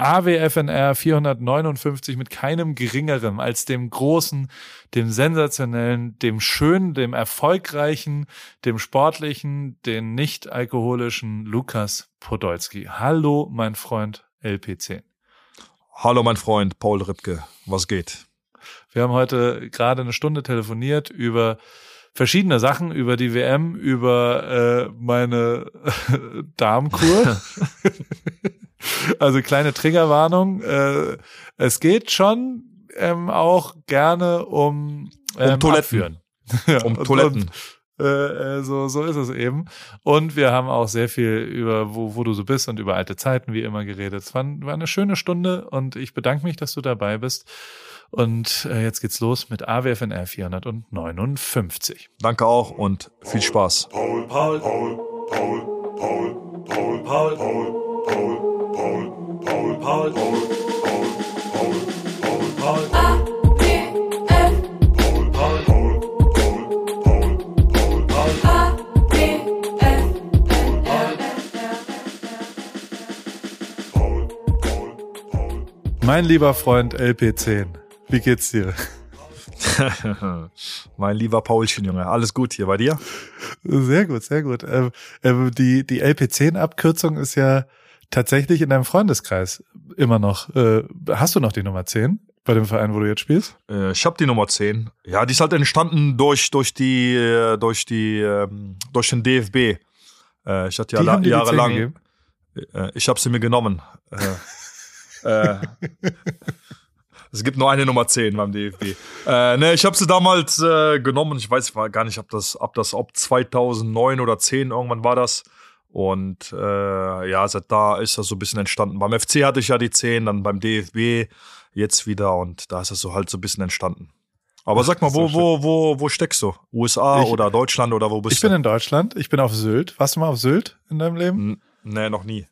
AWFNR 459 mit keinem geringeren als dem großen, dem sensationellen, dem schönen, dem erfolgreichen, dem sportlichen, den nicht alkoholischen Lukas Podolski. Hallo, mein Freund LP10. Hallo, mein Freund Paul Ripke. Was geht? Wir haben heute gerade eine Stunde telefoniert über verschiedene Sachen über die WM, über äh, meine Darmkur. Also kleine Triggerwarnung. Äh, es geht schon ähm, auch gerne um, ähm, um Toiletten. ja, um Toiletten. Und, äh, so, so ist es eben. Und wir haben auch sehr viel über, wo, wo du so bist und über alte Zeiten wie immer geredet. Es war, war eine schöne Stunde und ich bedanke mich, dass du dabei bist. Und äh, jetzt geht's los mit AWFNR 459. Danke auch und viel Spaß. Paul, Paul, Paul, Paul, Paul, Paul, Paul, Paul, Paul. Paul, Paul, Paul, Paul, Paul, Paul, Paul, Paul. Paul. Mein lieber Freund LP10, wie geht's dir? mein lieber Paulchen, Junge. Alles gut hier bei dir? Sehr gut, sehr gut. Ähm, ähm, die, die LP10-Abkürzung ist ja tatsächlich in deinem Freundeskreis immer noch. Äh, hast du noch die Nummer 10 bei dem Verein, wo du jetzt spielst? Äh, ich habe die Nummer 10. Ja, die ist halt entstanden durch, durch die, äh, durch die, ähm, durch den DFB. Äh, ich hatte ja la- jahrelang. Äh, ich habe sie mir genommen. Äh, es gibt nur eine Nummer 10 beim DFB. Äh, ne, ich habe sie damals genommen. Ich weiß gar nicht, ob das, ob das, ob 2009 oder 10 irgendwann war das. Und äh, ja, seit da ist das so ein bisschen entstanden. Beim FC hatte ich ja die 10, dann beim DFB jetzt wieder und da ist das so halt so ein bisschen entstanden. Aber Ach, sag mal, wo, so wo, wo, wo steckst du? USA ich, oder Deutschland oder wo bist ich du? Ich bin in Deutschland, ich bin auf Sylt. Warst du mal auf Sylt in deinem Leben? N nee, noch nie.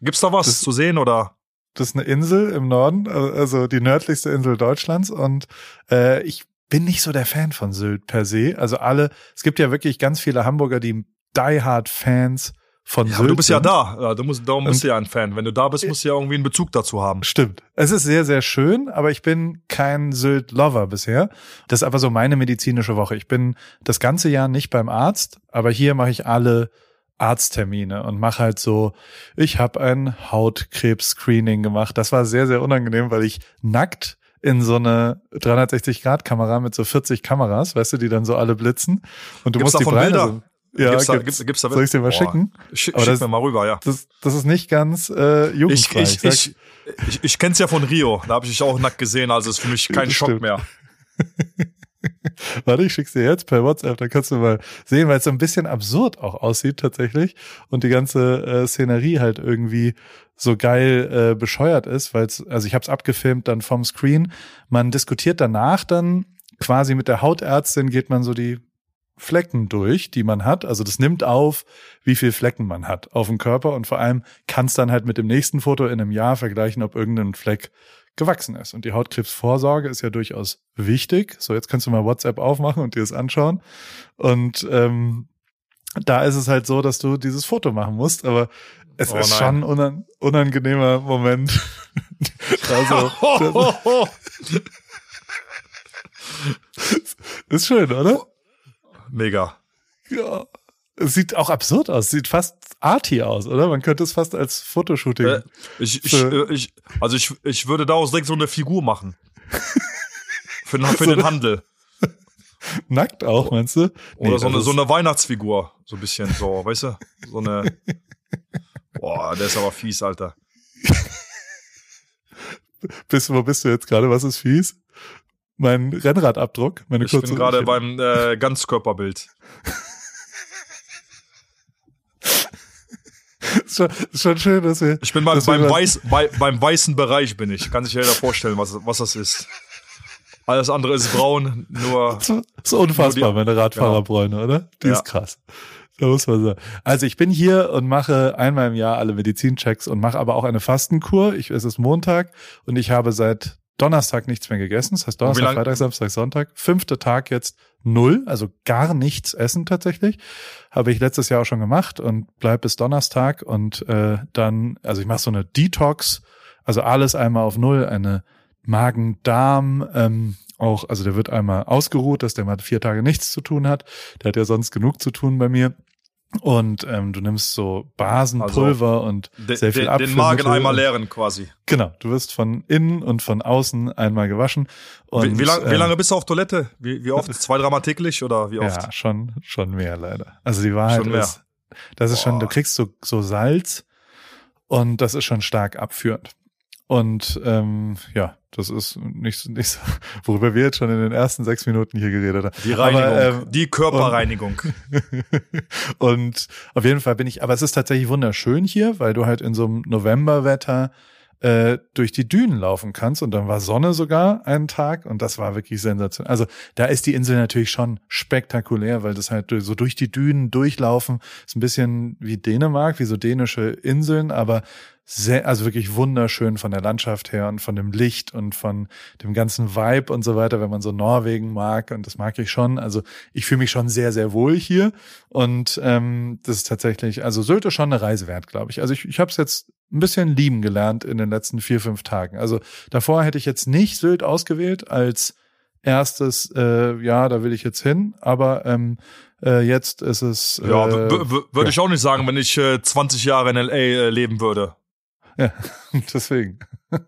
Gibt's da was das, zu sehen oder? Das ist eine Insel im Norden, also die nördlichste Insel Deutschlands und äh, ich bin nicht so der Fan von Sylt per se. Also alle, es gibt ja wirklich ganz viele Hamburger, die Die Hard Fans von ja, du bist ja da. Du musst, darum bist du ja ein Fan. Wenn du da bist, musst du ja irgendwie einen Bezug dazu haben. Stimmt. Es ist sehr, sehr schön, aber ich bin kein Sylt-Lover bisher. Das ist aber so meine medizinische Woche. Ich bin das ganze Jahr nicht beim Arzt, aber hier mache ich alle Arzttermine und mache halt so, ich habe ein Hautkrebs-Screening gemacht. Das war sehr, sehr unangenehm, weil ich nackt in so eine 360-Grad-Kamera mit so 40 Kameras, weißt du, die dann so alle blitzen. Und du Gibt's musst die Breite? Ja, gibt's, da, gibt's, gibt's, da Soll ich dir mal Boah. schicken? Schick, schick das, mir mal rüber, ja. Das, das ist nicht ganz äh, jugendfrei. Ich, ich, ich, ich, ich kenn's ja von Rio. Da habe ich dich auch nackt gesehen, also ist für mich kein Schock stimmt. mehr. Warte, ich schick's dir jetzt per WhatsApp, dann kannst du mal sehen, weil es so ein bisschen absurd auch aussieht tatsächlich und die ganze äh, Szenerie halt irgendwie so geil äh, bescheuert ist, weil es, also ich habe es abgefilmt dann vom Screen. Man diskutiert danach dann quasi mit der Hautärztin geht man so die Flecken durch, die man hat. Also das nimmt auf, wie viel Flecken man hat auf dem Körper und vor allem kann es dann halt mit dem nächsten Foto in einem Jahr vergleichen, ob irgendein Fleck gewachsen ist. Und die Hautkrebsvorsorge ist ja durchaus wichtig. So, jetzt kannst du mal WhatsApp aufmachen und dir das anschauen. Und ähm, da ist es halt so, dass du dieses Foto machen musst, aber es Oh ist nein. schon ein unan unangenehmer Moment. also, das ist schön, oder? Mega. Ja. Es sieht auch absurd aus. Sieht fast arty aus, oder? Man könnte es fast als Fotoshooting. Äh, ich, ich, äh, ich, also ich, ich würde daraus direkt so eine Figur machen. Für, den- für So den Handel. Nackt auch, meinst du? Oder Nee, so, eine, das so eine Weihnachtsfigur. So ein bisschen so, weißt du? So eine. Boah, der ist aber fies, Alter. Bist, wo bist du jetzt gerade? Was ist fies? Mein Rennradabdruck, meine Ich kurze. bin gerade beim äh, Ganzkörperbild. ist, schon, ist schon schön, dass wir. Ich bin wir beim, Weiß, bei, beim weißen Bereich bin ich. Kann sich jeder vorstellen, was, was das ist. Alles andere ist braun, nur Das ist unfassbar, Nur die- meine Radfahrerbräune, oder? Die Ja. ist krass. Da muss man sagen. Also ich bin hier und mache einmal im Jahr alle Medizinchecks und mache aber auch eine Fastenkur. Ich, es ist Montag und ich habe seit Donnerstag nichts mehr gegessen. Das heißt Donnerstag, Freitag, Samstag, Sonntag. Fünfter Tag jetzt null, also gar nichts essen tatsächlich. Habe ich letztes Jahr auch schon gemacht und bleib bis Donnerstag und äh, dann, also ich mache so eine Detox Also alles einmal auf Null, eine Magen-Darm, ähm, auch, also der wird einmal ausgeruht, dass der mal vier Tage nichts zu tun hat. Der hat ja sonst genug zu tun bei mir. Und ähm, du nimmst so Basenpulver also, und sehr viel Apfelmittel. Den Magen einmal leeren quasi. Genau, du wirst von innen und von außen einmal gewaschen. Und, wie, wie, lang, äh, wie lange bist du auf Toilette? Wie, wie oft? Zwei, dreimal täglich oder wie oft? Ja, schon, schon mehr leider. Also die Wahrheit ist, das ist Boah. schon, du kriegst so, so Salz und das ist schon stark abführend. Und ähm, ja, das ist nicht, nicht so, worüber wir jetzt schon in den ersten sechs Minuten hier geredet haben. Die Reinigung, aber, ähm, die Körperreinigung. Und, und auf jeden Fall bin ich, aber es ist tatsächlich wunderschön hier, weil du halt in so einem Novemberwetter äh, durch die Dünen laufen kannst und dann war Sonne sogar einen Tag und das war wirklich sensationell. Also da ist die Insel natürlich schon spektakulär, weil das halt so durch die Dünen durchlaufen ist ein bisschen wie Dänemark, wie so dänische Inseln, aber sehr, also wirklich wunderschön von der Landschaft her und von dem Licht und von dem ganzen Vibe und so weiter, wenn man so Norwegen mag und das mag ich schon. Also ich fühle mich schon sehr, sehr wohl hier und ähm, das ist tatsächlich, also Sylt ist schon eine Reise wert, glaube ich. Also ich, ich habe es jetzt ein bisschen lieben gelernt in den letzten vier, fünf Tagen. Also davor hätte ich jetzt nicht Sylt ausgewählt als erstes, äh, ja, da will ich jetzt hin, aber ähm, äh, jetzt ist es. Äh, ja, würde ja. ich auch nicht sagen, wenn ich äh, 20 Jahre in LA äh, leben würde. Ja, deswegen.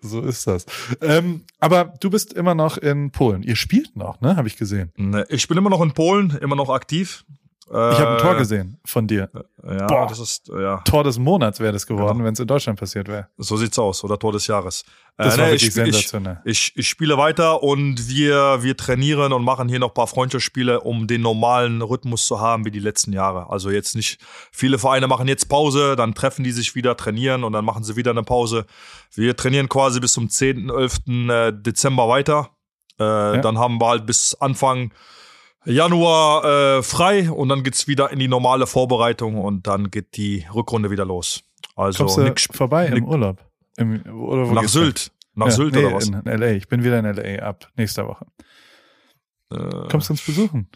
so ist das. Ähm, aber du bist immer noch in Polen. Ihr spielt noch, ne? Habe ich gesehen. Ne, ich bin immer noch in Polen, immer noch aktiv. Ich habe ein Tor äh, gesehen von dir. Äh, ja, Boah, das ist ja. Tor des Monats wäre das geworden, genau. wenn es in Deutschland passiert wäre. So sieht's aus oder Tor des Jahres. Das äh, war nee, wirklich ich, sensationell. Ich, ich, ich, spiele weiter und wir wir trainieren und machen hier noch ein paar Freundschaftsspiele, um den normalen Rhythmus zu haben wie die letzten Jahre. Also jetzt nicht viele Vereine machen jetzt Pause, dann treffen die sich wieder, trainieren und dann machen sie wieder eine Pause. Wir trainieren quasi bis zum 10., 11. Äh, Dezember weiter. Äh, ja. Dann haben wir halt bis Anfang Januar äh, frei und dann geht's wieder in die normale Vorbereitung und dann geht die Rückrunde wieder los. Also Kommst du nix, vorbei nix, im Urlaub? Im, oder nach Sylt. Nach ja, Sylt nee, oder was? In LA. Ich bin wieder in LA ab nächster Woche. Äh, Kommst du uns besuchen?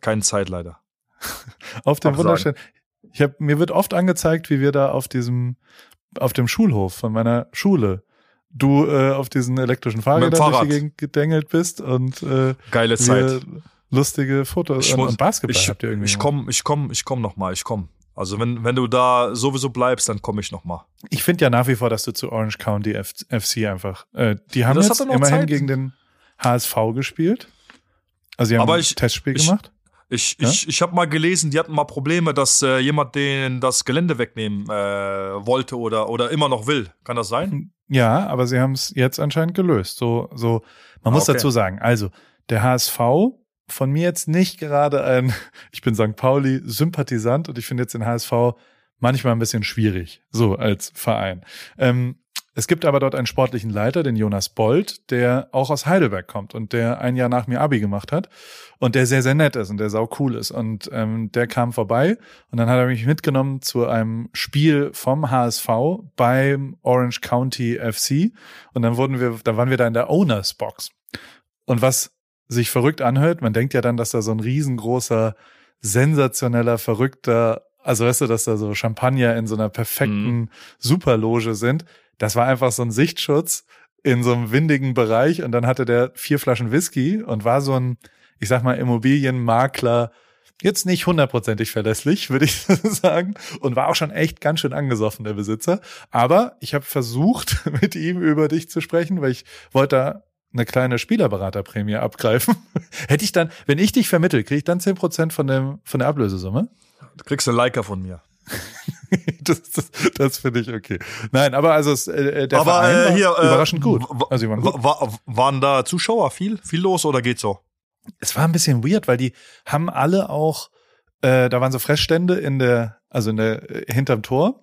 Keine Zeit leider. auf dem wunderschönen. Ich hab, mir wird oft angezeigt, wie wir da auf diesem, auf dem Schulhof von meiner Schule du äh, auf diesen elektrischen Fahrrädern durch die Gegend gedengelt bist und äh, geile Zeit lustige Fotos ich muss, und Basketball ich, habt ihr irgendwie. Ich komme, ich komme, ich komme noch mal, ich komme. Also wenn, wenn du da sowieso bleibst, dann komme ich noch mal. Ich finde ja nach wie vor, dass du zu Orange County F FC einfach. Äh, die haben jetzt immerhin Zeit. gegen den HSV gespielt. Also sie haben Aber ein Testspiel ich, gemacht. Ich, ja? ich, ich habe mal gelesen, die hatten mal Probleme, dass äh, jemand denen das Gelände wegnehmen äh, wollte oder, oder immer noch will. Kann das sein? Ja, aber sie haben es jetzt anscheinend gelöst. So, so, man muss okay. dazu sagen, also der HSV von mir jetzt nicht gerade ein, ich bin St. Pauli Sympathisant und ich finde jetzt den HSV manchmal ein bisschen schwierig, so als Verein. Ähm, es gibt aber dort einen sportlichen Leiter, den Jonas Bold, der auch aus Heidelberg kommt und der ein Jahr nach mir Abi gemacht hat und der sehr, sehr nett ist und der sau cool ist. Und ähm, der kam vorbei und dann hat er mich mitgenommen zu einem Spiel vom HSV beim Orange County FC und dann wurden wir, da waren wir da in der Owners Box. Und was sich verrückt anhört. Man denkt ja dann, dass da so ein riesengroßer, sensationeller, verrückter, also weißt du, dass da so Champagner in so einer perfekten mhm. Superloge sind. Das war einfach so ein Sichtschutz in so einem windigen Bereich und dann hatte der vier Flaschen Whisky und war so ein, ich sag mal, Immobilienmakler, jetzt nicht hundertprozentig verlässlich, würde ich sagen, und war auch schon echt ganz schön angesoffen, der Besitzer. Aber ich habe versucht, mit ihm über dich zu sprechen, weil ich wollte da eine kleine Spielerberaterprämie abgreifen. Hätte ich dann, wenn ich dich vermittel, kriege ich dann zehn Prozent von, dem, von der Ablösesumme? Du kriegst einen Liker von mir. das das, das finde ich okay. Nein, aber also es, äh, der aber, Verein äh, hier, war äh, überraschend gut. Also waren, gut. War, waren da Zuschauer viel, viel los oder geht's so? Es war ein bisschen weird, weil die haben alle auch, äh, da waren so Fressstände in der, also in der äh, hinterm Tor.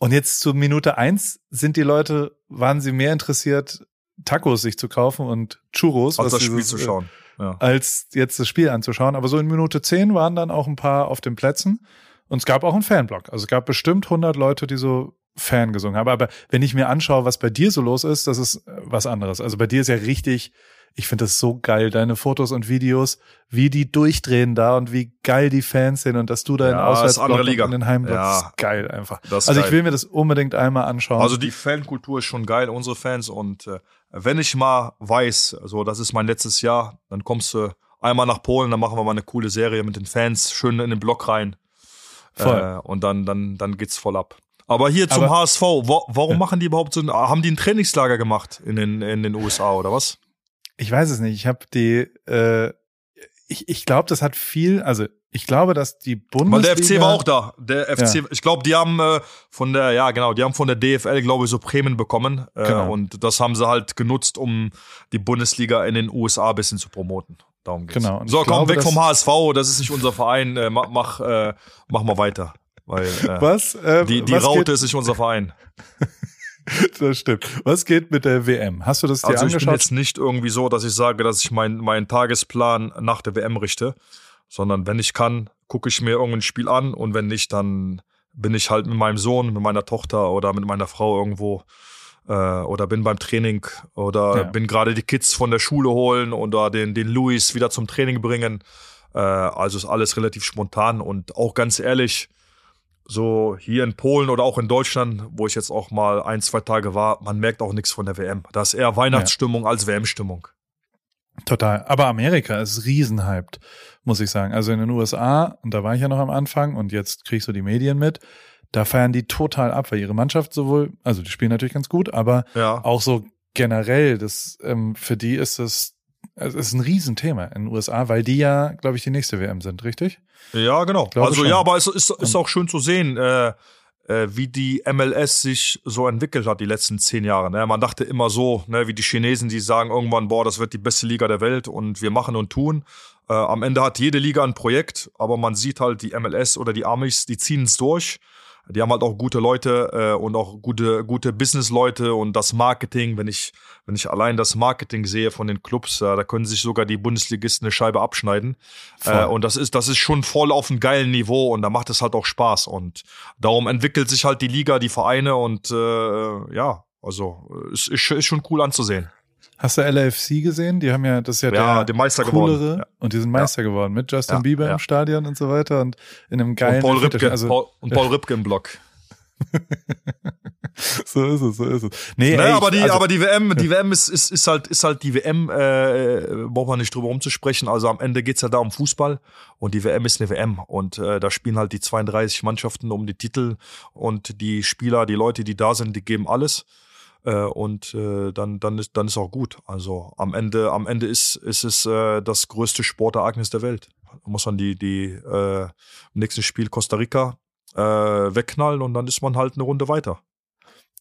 Und jetzt zur Minute eins sind die Leute, waren sie mehr interessiert, Tacos sich zu kaufen und Churros. Als das Spiel zu schauen. Ja. Als jetzt das Spiel anzuschauen. Aber so in Minute 10 waren dann auch ein paar auf den Plätzen. Und es gab auch einen Fanblock. Also es gab bestimmt 100 Leute, die so Fan gesungen haben. Aber wenn ich mir anschaue, was bei dir so los ist, das ist äh, was anderes. Also bei dir ist ja richtig ich finde das so geil, deine Fotos und Videos, wie die durchdrehen da und wie geil die Fans sind und dass du da in Ja, Auswärtsblock und in den Heimblock, Ja. ist geil einfach. Also ich geil. will mir das unbedingt einmal anschauen. Also die Fankultur ist schon geil, unsere Fans. Und äh, wenn ich mal weiß, so das ist mein letztes Jahr, dann kommst du einmal nach Polen, dann machen wir mal eine coole Serie mit den Fans, schön in den Block rein. Voll. Äh, und dann, dann, dann geht's voll ab. Aber hier zum Aber- HSV, wa warum Ja. machen die überhaupt so ein, haben die ein Trainingslager gemacht in den, in den USA oder was? Ich weiß es nicht. Ich habe die, äh, ich, ich glaube, das hat viel, also ich glaube, dass die Weil Bundesliga. der FC war auch da. Der FC, ich glaube, die haben äh, von der, ja genau, die haben von der DFL, glaube ich, so Prämien bekommen. Äh, Genau. Und das haben sie halt genutzt, um die Bundesliga in den USA ein bisschen zu promoten. Darum geht's. Genau, und So, komm, glaube, weg vom HSV, das ist nicht unser Verein. Äh, mach, mach, äh, mach mal weiter. Weil äh, Was? Äh, die, die was Raute ist nicht unser Verein. Das stimmt. Was geht mit der WM? Hast du das dir Also ich bin angeschaut? jetzt nicht irgendwie so, dass ich sage, dass ich meinen meinen Tagesplan nach der WM richte, sondern wenn ich kann, gucke ich mir irgendein Spiel an und wenn nicht, dann bin ich halt mit meinem Sohn, mit meiner Tochter oder mit meiner Frau irgendwo äh, oder bin beim Training oder Ja. bin gerade die Kids von der Schule holen oder den, den Luis wieder zum Training bringen. Äh, also ist alles relativ spontan und auch ganz ehrlich, so hier in Polen oder auch in Deutschland, wo ich jetzt auch mal ein, zwei Tage war, man merkt auch nichts von der WM. Da ist eher Weihnachtsstimmung als WM-Stimmung. Total. Aber Amerika ist riesenhyped, muss ich sagen. Also in den USA, und da war ich ja noch am Anfang und jetzt kriegst du die Medien mit, da feiern die total ab, weil ihre Mannschaft sowohl, also die spielen natürlich ganz gut, aber Ja. auch so generell, das ähm, für die ist das, es ist ein Riesenthema in den USA, weil die ja, glaube ich, die nächste WM sind, richtig? Ja, genau. glaube Also schon. ja, aber es ist, ist auch schön zu sehen, äh, äh, wie die MLS sich so entwickelt hat die letzten zehn Jahre. Ne? Man dachte immer so, ne, wie die Chinesen, die sagen irgendwann, boah, das wird die beste Liga der Welt und wir machen und tun. Äh, am Ende hat jede Liga ein Projekt, aber man sieht halt die MLS oder die Amis, die ziehen es durch. Die haben halt auch gute Leute äh, und auch gute, gute Business-Leute und das Marketing, wenn ich, wenn ich allein das Marketing sehe von den Clubs, äh, da können sich sogar die Bundesligisten eine Scheibe abschneiden. Äh, und das ist, das ist schon voll auf einem geilen Niveau und da macht es halt auch Spaß. Und darum entwickelt sich halt die Liga, die Vereine und äh, ja, also äh, es ist, ist schon cool anzusehen. Hast du LAFC gesehen? Die haben ja, das ist ja, Ja, der den Meister coolere geworden. Ja. und die sind Meister geworden mit Justin Ja, Bieber ja. im Stadion und so weiter und in einem geilen Und Paul. Ripke, Also, Paul, und Paul Ripke im Block. so ist es, so ist es. Nee, Ne, ey, aber die, also, aber die WM, die WM ist, ist, ist halt, ist halt die WM, äh, braucht man nicht drüber rumzusprechen. Also am Ende geht's ja da um Fußball und die WM ist eine WM und äh, da spielen halt die 32 Mannschaften um die Titel und die Spieler, die Leute, die da sind, die geben alles. Äh, und äh, dann, dann ist, dann ist auch gut. Also am Ende, am Ende ist, ist es äh, das größte Sportereignis der Welt. Da muss man die, die äh, im nächsten Spiel Costa Rica äh, wegknallen und dann ist man halt eine Runde weiter.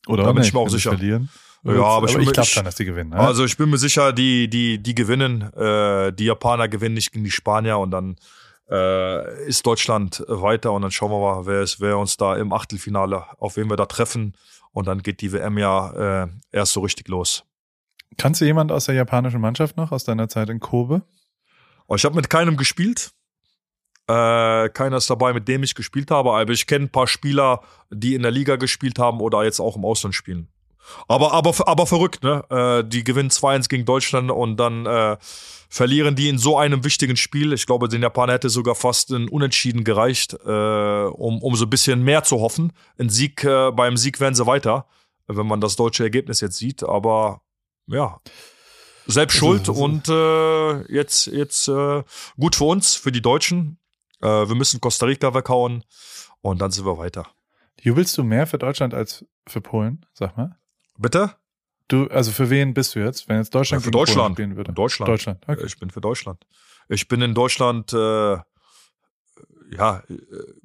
oder da bin nicht, ich mir auch sicher. Verlieren. Ja, aber ich ich, mir- glaube ich- schon, dass die gewinnen. Ne? Also ich bin mir sicher, die, die, die gewinnen. Äh, die Japaner gewinnen nicht gegen die Spanier und dann äh, ist Deutschland weiter und dann schauen wir mal, wer, ist, wer uns da im Achtelfinale, auf wen wir da treffen. Und dann geht die WM ja äh, erst so richtig los. Kannst du jemand aus der japanischen Mannschaft noch, aus deiner Zeit in Kobe? Und ich habe mit keinem gespielt. Äh, keiner ist dabei, mit dem ich gespielt habe. Aber ich kenne ein paar Spieler, die in der Liga gespielt haben oder jetzt auch im Ausland spielen. Aber, aber, aber verrückt, ne? Äh, die gewinnen 2-1 gegen Deutschland und dann äh, verlieren die in so einem wichtigen Spiel. Ich glaube, den Japaner hätte sogar fast ein Unentschieden gereicht, äh, um, um so ein bisschen mehr zu hoffen. Ein Sieg, äh, beim Sieg wären sie weiter, wenn man das deutsche Ergebnis jetzt sieht. Aber ja, selbst Also, schuld also- und äh, jetzt, jetzt äh, gut für uns, für die Deutschen. Äh, wir müssen Costa Rica weghauen und dann sind wir weiter. Jubelst du mehr für Deutschland als für Polen? Sag mal. Bitte? Du, also für wen bist du jetzt, wenn jetzt Deutschland Ja, für gegen Polen Deutschland. spielen würde? Deutschland. Deutschland. Okay. Ich bin für Deutschland. Ich bin in Deutschland, äh, ja, äh,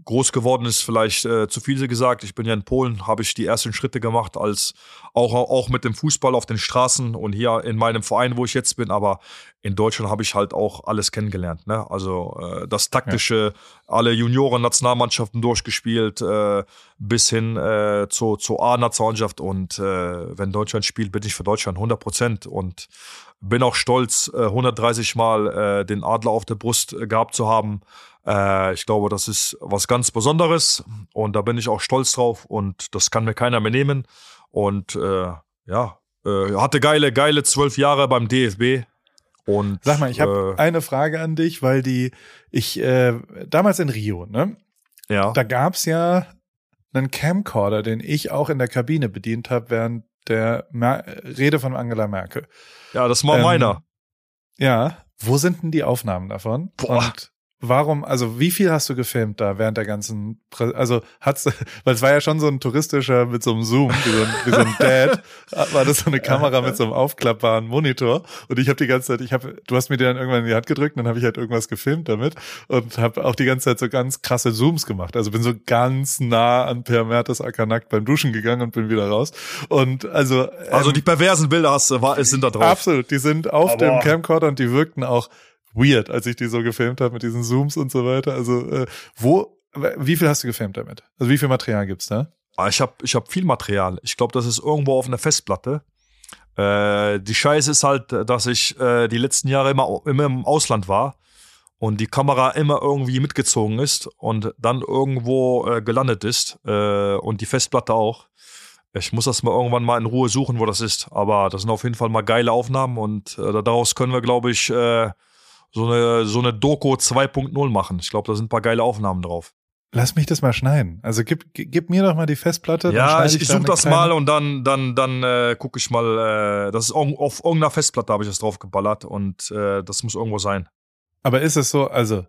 groß geworden ist vielleicht äh, zu viel gesagt. Ich bin ja in Polen, habe ich die ersten Schritte gemacht, als auch, auch mit dem Fußball auf den Straßen und hier in meinem Verein, wo ich jetzt bin. Aber in Deutschland habe ich halt auch alles kennengelernt. Ne? Also äh, das taktische, alle Junioren-Nationalmannschaften durchgespielt, äh, bis hin äh, zur, zur A-Nationalmannschaft. Und äh, wenn Deutschland spielt, bin ich für Deutschland 100 Prozent. Und bin auch stolz, äh, 130 Mal äh, den Adler auf der Brust gehabt zu haben. Äh, ich glaube, das ist was ganz Besonderes und da bin ich auch stolz drauf und das kann mir keiner mehr nehmen. Und äh, ja, äh, hatte geile, geile zwölf Jahre beim DFB Und Sag mal, ich habe äh, eine Frage an dich, weil die ich äh, damals in Rio, ne? ja. Da gab's ja einen Camcorder, den ich auch in der Kabine bedient habe während der Mer Rede von Angela Merkel. ja, das war ähm, meiner. Ja, wo sind denn die Aufnahmen davon? Boah. Und warum, also wie viel hast du gefilmt da während der ganzen, Prä also hat's, weil es war ja schon so ein touristischer mit so einem Zoom, wie so ein, wie so ein Dad, war das so eine Kamera mit so einem aufklappbaren Monitor. Und ich habe die ganze Zeit, ich habe, du hast mir die dann irgendwann in die Hand gedrückt, und dann habe ich halt irgendwas gefilmt damit und habe auch die ganze Zeit so ganz krasse Zooms gemacht, also bin so ganz nah an Per Mertesacker nackt beim Duschen gegangen und bin wieder raus. Und also Also ähm, die perversen Bilder hast, war, sind da drauf. Absolut, die sind auf Aber- dem Camcorder und die wirkten auch weird, als ich die so gefilmt habe mit diesen Zooms und so weiter. Also äh, wo, wie viel hast du gefilmt damit? Also wie viel Material gibt's da? Ah, Ich habe ich hab viel Material. Ich glaube, das ist irgendwo auf einer Festplatte. Äh, die Scheiße ist halt, dass ich äh, die letzten Jahre immer, immer im Ausland war und die Kamera immer irgendwie mitgezogen ist und dann irgendwo äh, gelandet ist äh, und die Festplatte auch. Ich muss das mal irgendwann mal in Ruhe suchen, wo das ist. Aber das sind auf jeden Fall mal geile Aufnahmen und äh, daraus können wir, glaube ich, äh, so eine, so eine Doku 2.0 machen. Ich glaube, da sind ein paar geile Aufnahmen drauf. Lass mich das mal schneiden. Also gib, gib mir doch mal die Festplatte. Ja, ich, ich suche das kleine- mal und dann, dann, dann äh, gucke ich mal. Äh, das ist auf irgendeiner Festplatte habe ich das drauf geballert und äh, das muss irgendwo sein. Aber ist es so, also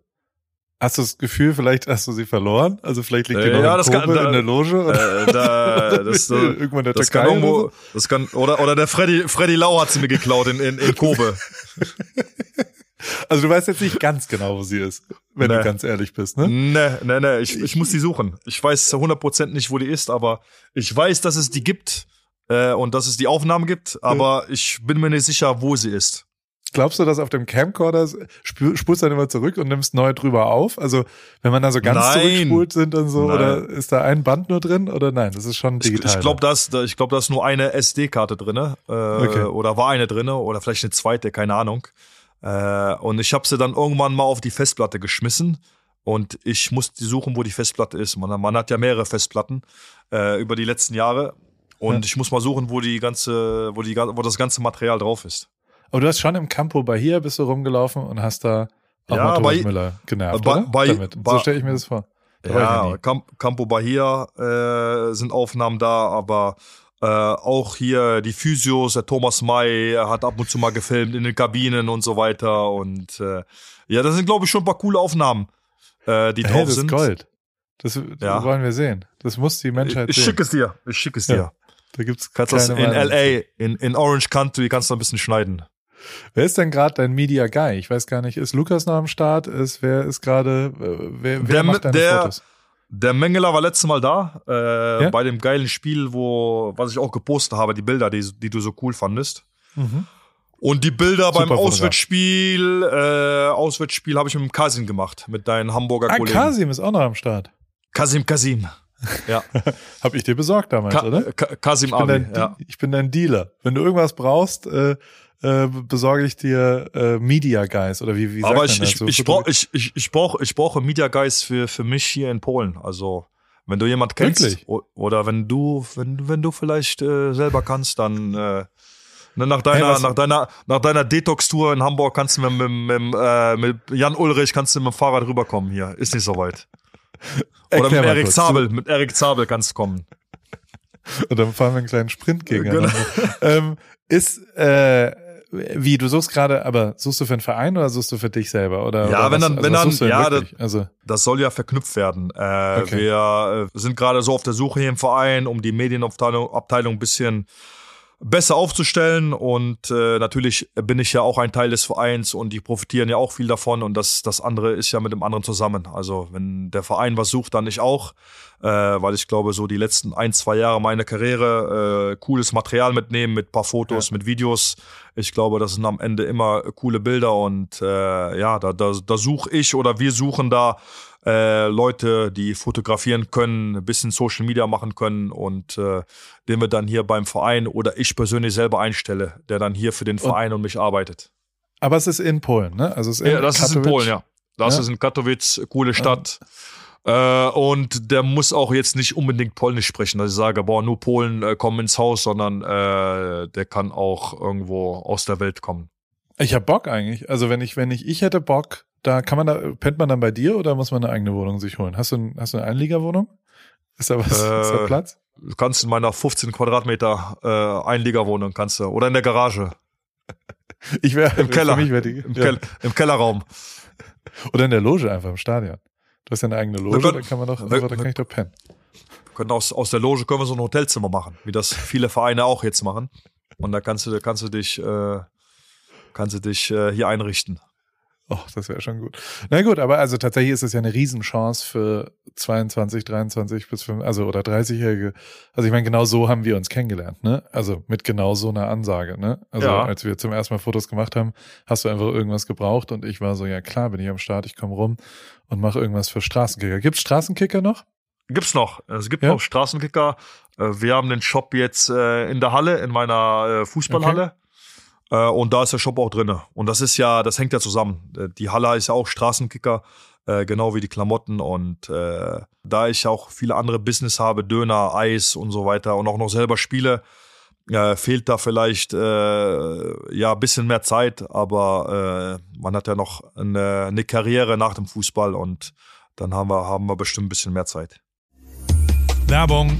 hast du das Gefühl, vielleicht hast du sie verloren? Also vielleicht liegt die Äh, noch ja, in das kann- da- in der Loge? Oder Äh, da, das, äh, irgendwo in der das Türkei kann oder irgendwo, so? das kann oder oder der Freddy Freddy Lau hat sie mir geklaut in in, in Kobe. Also du weißt jetzt nicht ganz genau, wo sie ist, wenn du Nee. ganz ehrlich bist, ne? ne, ne, ne, ich, ich muss die suchen. Ich weiß 100% nicht, wo die ist, aber ich weiß, dass es die gibt äh, und dass es die Aufnahmen gibt, aber ich bin mir nicht sicher, wo sie ist. Glaubst du, dass auf dem Camcorder spu- spulst du dann immer zurück und nimmst neu drüber auf? Also wenn man da so ganz Nein. zurückspult sind und so, Nein. oder ist da ein Band nur drin oder nein? Das ist schon Ich, digital. ich glaube, das, ich glaube, da ist nur eine SD-Karte drinne äh, Okay. oder war eine drinne oder vielleicht eine zweite, keine Ahnung. Äh, und ich habe sie dann irgendwann mal auf die Festplatte geschmissen und ich musste suchen, wo die Festplatte ist. Man, man hat ja mehrere Festplatten äh, über die letzten Jahre und Ja. ich muss mal suchen, wo die ganze, wo die, wo das ganze Material drauf ist. Aber du hast schon im Campo Bahia bist du rumgelaufen und hast da auch Ja, mal Thomas bei- Müller genervt, bei- bei- Damit. so stelle ich mir das vor. Da ja Ja, Campo Bahia äh, sind Aufnahmen da, aber äh, auch hier die Physios, der Thomas May hat ab und zu mal gefilmt in den Kabinen und so weiter. Und äh, ja, das sind, glaube ich, schon ein paar coole Aufnahmen, äh, die Hey, drauf das ist sind. Gold. Das, Ja. das wollen wir sehen. Das muss die Menschheit Ich sehen. schicke es dir. Ich schicke es Ja. dir. Da gibt's Kannst das in Meinung. LA, in, in Orange Country, kannst du ein bisschen schneiden. Wer ist denn gerade dein Media Guy? Ich weiß gar nicht. Ist Lukas noch am Start? Ist wer ist gerade? äh, Wer, wer Der- macht deine der- Fotos? Der Mengeler war letztes Mal da, äh, Ja? bei dem geilen Spiel, wo, was ich auch gepostet habe, die Bilder, die, die du so cool fandest. Mhm. Und die Bilder beim Super Fotograf. Auswärtsspiel, äh, Auswärtsspiel habe ich mit dem Kasim gemacht, mit deinen Hamburger Ah, Kollegen. Kasim ist auch noch am Start. Kasim Kasim. Ja, Hab ich dir besorgt damals, Ka oder? Ka Kasim Ich bin, Abi. dein, Ja. ich bin dein Dealer. Wenn du irgendwas brauchst, äh, äh, besorge ich dir äh, Media Guys oder wie, wie sagt Aber man ich, das? ich, So ich, Foto- brauch, ich, ich, ich brauche ich brauche Media Guys für, für mich hier in Polen. Also, wenn du jemand kennst Wirklich? oder wenn du, wenn, wenn du vielleicht äh, selber kannst, dann äh, ne, nach deiner, was- nach deiner, nach deiner Detox-Tour in Hamburg kannst du mit, mit, mit, äh, mit Jan Ulrich kannst du mit dem Fahrrad rüberkommen hier. Ist nicht so weit. Oder mit Erik. Zabel, mit Erik Zabel kannst du kommen. Und dann fahren wir einen kleinen Sprint gegeneinander. Genau. ähm, ist, äh, wie, du suchst gerade, aber suchst du für einen Verein oder suchst du für dich selber? Oder, Ja, oder wenn was? dann- also wenn dann- ja, wirklich? also, Das soll ja verknüpft werden. Äh, Okay. Wir äh, sind gerade so auf der Suche hier im Verein, um die Medienabteilung Abteilung ein bisschen besser aufzustellen. Und äh, natürlich bin ich ja auch ein Teil des Vereins und die profitieren ja auch viel davon. Und das, das andere ist ja mit dem anderen zusammen. Also wenn der Verein was sucht, dann ich auch. Äh, weil ich glaube, so die letzten ein, zwei Jahre meiner Karriere äh, cooles Material mitnehmen mit paar Fotos, mit Videos. Ich glaube, das sind am Ende immer coole Bilder und äh, ja, da, da, da suche ich oder wir suchen da äh, Leute, die fotografieren können, ein bisschen Social Media machen können und äh, den wir dann hier beim Verein oder ich persönlich selber einstelle, der dann hier für den Verein und, mich arbeitet. aber es ist in Polen, ne? Also es ist in Ja, das ist in Katowice. Polen, ja. Das Ja. ist in Katowice, coole Stadt. Äh, und der muss auch jetzt nicht unbedingt Polnisch sprechen, dass ich sage, boah, nur Polen äh, kommen ins Haus, sondern äh, der kann auch irgendwo aus der Welt kommen. Ich hab Bock eigentlich. Also wenn ich, wenn ich, ich hätte Bock, da kann man da, pennt man dann bei dir oder muss man eine eigene Wohnung sich holen? Hast du, ein, hast du eine Einliegerwohnung? Ist da was, äh, ist da Platz? Du kannst in meiner 15 Quadratmeter äh, Einliegerwohnung kannst du oder in der Garage. Ich wäre im Keller, die, im, ja. Kel im Kellerraum oder in der Loge einfach im Stadion. Du hast ja eine eigene Loge, da kann man doch, da kann ich doch pennen. Wir können aus, aus der Loge können wir so ein Hotelzimmer machen, wie das viele Vereine auch jetzt machen. Und da kannst du, da kannst du dich, äh, kannst du dich äh, hier einrichten. Oh, das wäre schon gut. Na gut, aber also tatsächlich ist es ja eine Riesenchance für 22, 23 bis 5, also oder 30-Jährige. Also ich meine, genau so haben wir uns kennengelernt, ne? Also mit genau so einer Ansage, ne? Also ja. als wir zum ersten Mal Fotos gemacht haben, hast du einfach irgendwas gebraucht und ich war so, ja klar, bin ich am Start, ich komme rum und mache irgendwas für Straßenkicker. Gibt's Straßenkicker noch? Gibt's noch. Es gibt ja? noch Straßenkicker. Äh, wir haben den Shop jetzt äh, in der Halle, in meiner äh, Fußballhalle. Okay. Äh, und da ist der Shop auch drinne. Und das ist ja, das hängt ja zusammen. Äh, die Halle ist ja auch Straßenkicker, äh, genau wie die Klamotten. Und äh, da ich auch viele andere Business habe, Döner, Eis und so weiter und auch noch selber spiele, äh, fehlt da vielleicht äh, ja ein bisschen mehr Zeit, aber man hat ja noch eine, eine Karriere nach dem Fußball und dann haben wir, haben wir bestimmt ein bisschen mehr Zeit. Werbung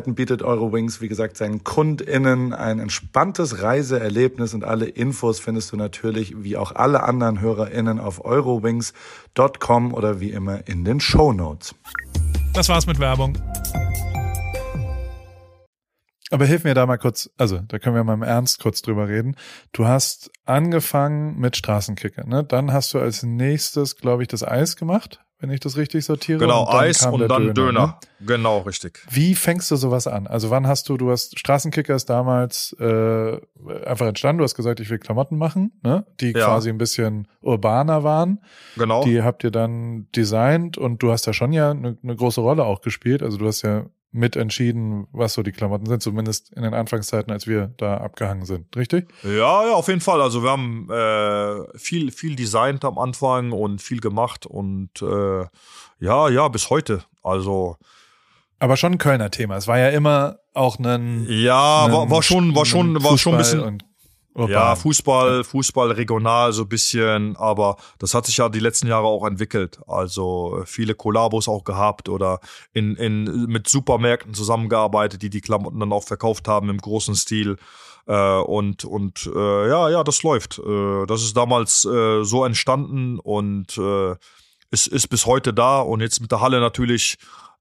Möglichkeiten bietet Eurowings, wie gesagt, seinen KundInnen ein entspanntes Reiseerlebnis und alle Infos findest du natürlich wie auch alle anderen HörerInnen auf eurowings.com oder wie immer in den Show Notes. Das war's mit Werbung. Aber hilf mir da mal kurz, also da können wir mal im Ernst kurz drüber reden. Du hast angefangen mit Straßenkicker, ne? Dann hast du als nächstes, glaube ich, das Eis gemacht wenn ich das richtig sortiere. Genau, und Eis und dann Döner. Döner. Ne? Genau, richtig. Wie fängst du sowas an? Also wann hast du, du hast Straßenkicker ist damals äh, einfach entstanden, du hast gesagt, ich will Klamotten machen, ne? die ja. quasi ein bisschen urbaner waren. Genau. Die habt ihr dann designt und du hast da schon ja eine, eine große Rolle auch gespielt. Also du hast ja mitentschieden, was so die Klamotten sind, zumindest in den Anfangszeiten, als wir da abgehangen sind, richtig? Ja, ja, auf jeden Fall. Also wir haben äh, viel, viel designt am Anfang und viel gemacht und äh, ja, ja, bis heute. Also aber schon ein Kölner Thema. Es war ja immer auch ein ja, ein, war, war schon, war schon, war schon ein bisschen Urban. Ja, Fußball, Fußball regional so bisschen, aber das hat sich ja die letzten Jahre auch entwickelt. Also viele Kollabos auch gehabt oder in, in, mit Supermärkten zusammengearbeitet, die die Klamotten dann auch verkauft haben im großen Stil. Äh, und und äh, ja, ja, das läuft. Äh, das ist damals äh, so entstanden und äh, ist, ist bis heute da. Und jetzt mit der Halle natürlich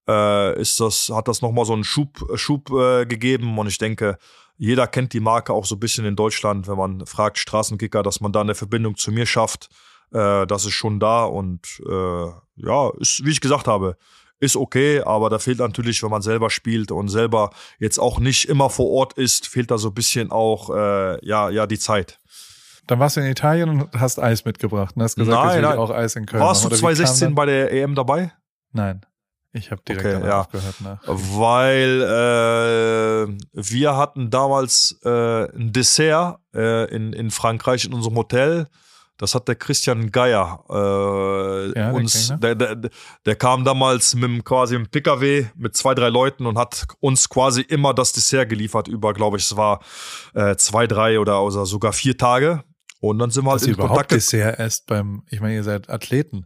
äh, ist das, hat das nochmal so einen Schub, Schub äh, gegeben. Und ich denke, jeder kennt die Marke auch so ein bisschen in Deutschland, wenn man fragt Straßenkicker, dass man da eine Verbindung zu mir schafft. Äh, das ist schon da und äh, ja, ist, wie ich gesagt habe, ist okay, aber da fehlt natürlich, wenn man selber spielt und selber jetzt auch nicht immer vor Ort ist, fehlt da so ein bisschen auch äh, ja ja die Zeit. Dann warst du in Italien und hast Eis mitgebracht und hast gesagt, nein, nein. auch Eis in Köln. Warst du 2016 bei der EM dabei? Nein. Ich habe direkt Okay, ja. aufgehört. Nach. Weil äh, wir hatten damals äh, ein Dessert äh, in, in Frankreich in unserem Hotel. Das hat der Christian Geier äh, den uns, noch. der, der, der kam damals mit dem, quasi im PKW mit zwei, drei Leuten und hat uns quasi immer das Dessert geliefert über, glaube ich, es war äh, zwei, drei oder, oder sogar vier Tage. Und dann sind wir halt Dass ihr in Kontakt überhaupt Dessert esst beim, ich meine, ihr seid Athleten.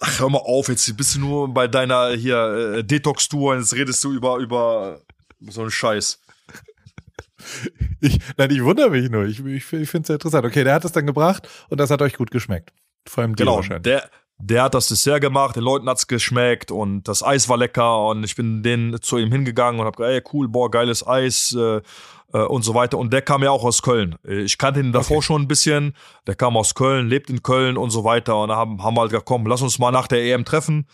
Ach, hör mal auf, jetzt bist du nur bei deiner hier äh, Detox-Tour und jetzt redest du über, über so einen Scheiß. Ich, nein, ich wundere mich nur. Ich, ich, ich finde es sehr interessant. Okay, der hat es dann gebracht und das hat euch gut geschmeckt. Vor allem Genau, der, der hat das Dessert gemacht, den Leuten hat's geschmeckt und das Eis war lecker und ich bin denen zu ihm hingegangen und hab gesagt, ey, cool, boah, geiles Eis äh, äh, und so weiter. Und der kam ja auch aus Köln. Äh, Ich kannte ihn davor schon ein bisschen. Der kam aus Köln, lebt in Köln und so weiter. Und da haben, haben wir halt komm, lass uns mal nach der EM treffen.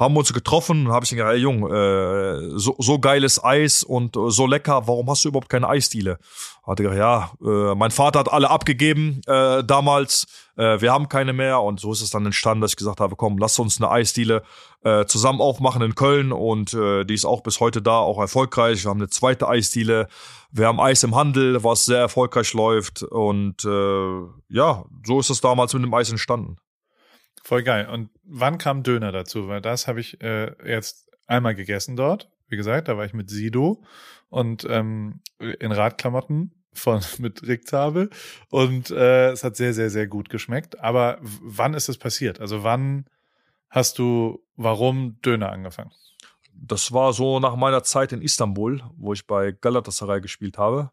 Haben uns getroffen und habe ich gesagt, ey Jung, äh, so, so geiles Eis und äh, so lecker, warum hast du überhaupt keine Eisdiele? Hat er gesagt, ja, äh, mein Vater hat alle abgegeben äh, damals, äh, wir haben keine mehr und so ist es dann entstanden, dass ich gesagt habe, komm, lass uns eine Eisdiele äh, zusammen aufmachen in Köln und äh, die ist auch bis heute da, auch erfolgreich. Wir haben eine zweite Eisdiele, wir haben Eis im Handel, was sehr erfolgreich läuft und äh, ja, so ist es damals mit dem Eis entstanden. Voll geil. Und wann kam Döner dazu? Weil das habe ich äh, jetzt einmal gegessen dort. Wie gesagt, da war ich mit Sido und ähm, in Radklamotten von mit Rick Zabel und äh, es hat sehr sehr sehr gut geschmeckt. Aber wann ist es passiert? Also wann hast du warum Döner angefangen? Das war so nach meiner Zeit in Istanbul, wo ich bei Galatasaray gespielt habe.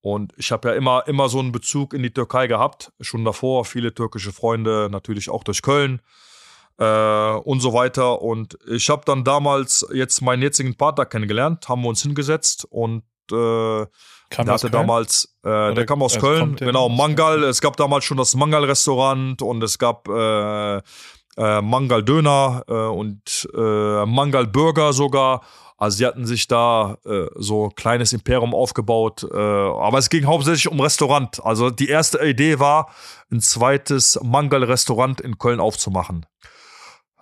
Und ich habe ja immer, immer so einen Bezug in die Türkei gehabt. Schon davor viele türkische Freunde, natürlich auch durch Köln äh, und so weiter. Und ich habe dann damals jetzt meinen jetzigen Partner kennengelernt, haben wir uns hingesetzt und äh, Kam der hatte Köln? damals, äh, der kam aus äh, Köln, genau? Mangal. Es gab damals schon das Mangal-Restaurant und es gab äh, äh, Mangal-Döner äh, und äh, Mangal-Burger sogar. Also sie hatten sich da äh, so ein kleines Imperium aufgebaut. Äh, aber es ging hauptsächlich um Restaurant. Also die erste Idee war, ein zweites Mangal-Restaurant in Köln aufzumachen.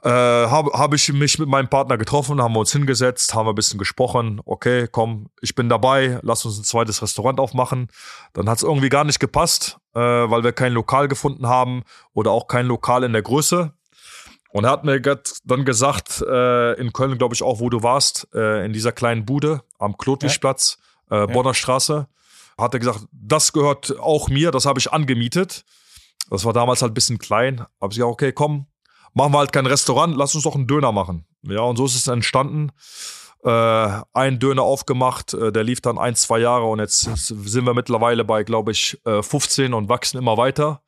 Äh, habe hab ich mich mit meinem Partner getroffen, haben wir uns hingesetzt, haben wir ein bisschen gesprochen. Okay, komm, ich bin dabei, lass uns ein zweites Restaurant aufmachen. Dann hat es irgendwie gar nicht gepasst, äh, weil wir kein Lokal gefunden haben oder auch kein Lokal in der Größe. Und er hat mir dann gesagt, äh, in Köln, glaube ich auch, wo du warst, äh, in dieser kleinen Bude am Klotwigplatz, äh, Bonner Straße, hat er gesagt, das gehört auch mir, das habe ich angemietet. Das war damals halt ein bisschen klein. Habe ich gesagt, okay, komm, machen wir halt kein Restaurant, lass uns doch einen Döner machen. Ja, und so ist es entstanden. Äh, ein Döner aufgemacht, äh, der lief dann ein, zwei Jahre und jetzt sind wir mittlerweile bei, glaube ich, äh, 15 und wachsen immer weiter.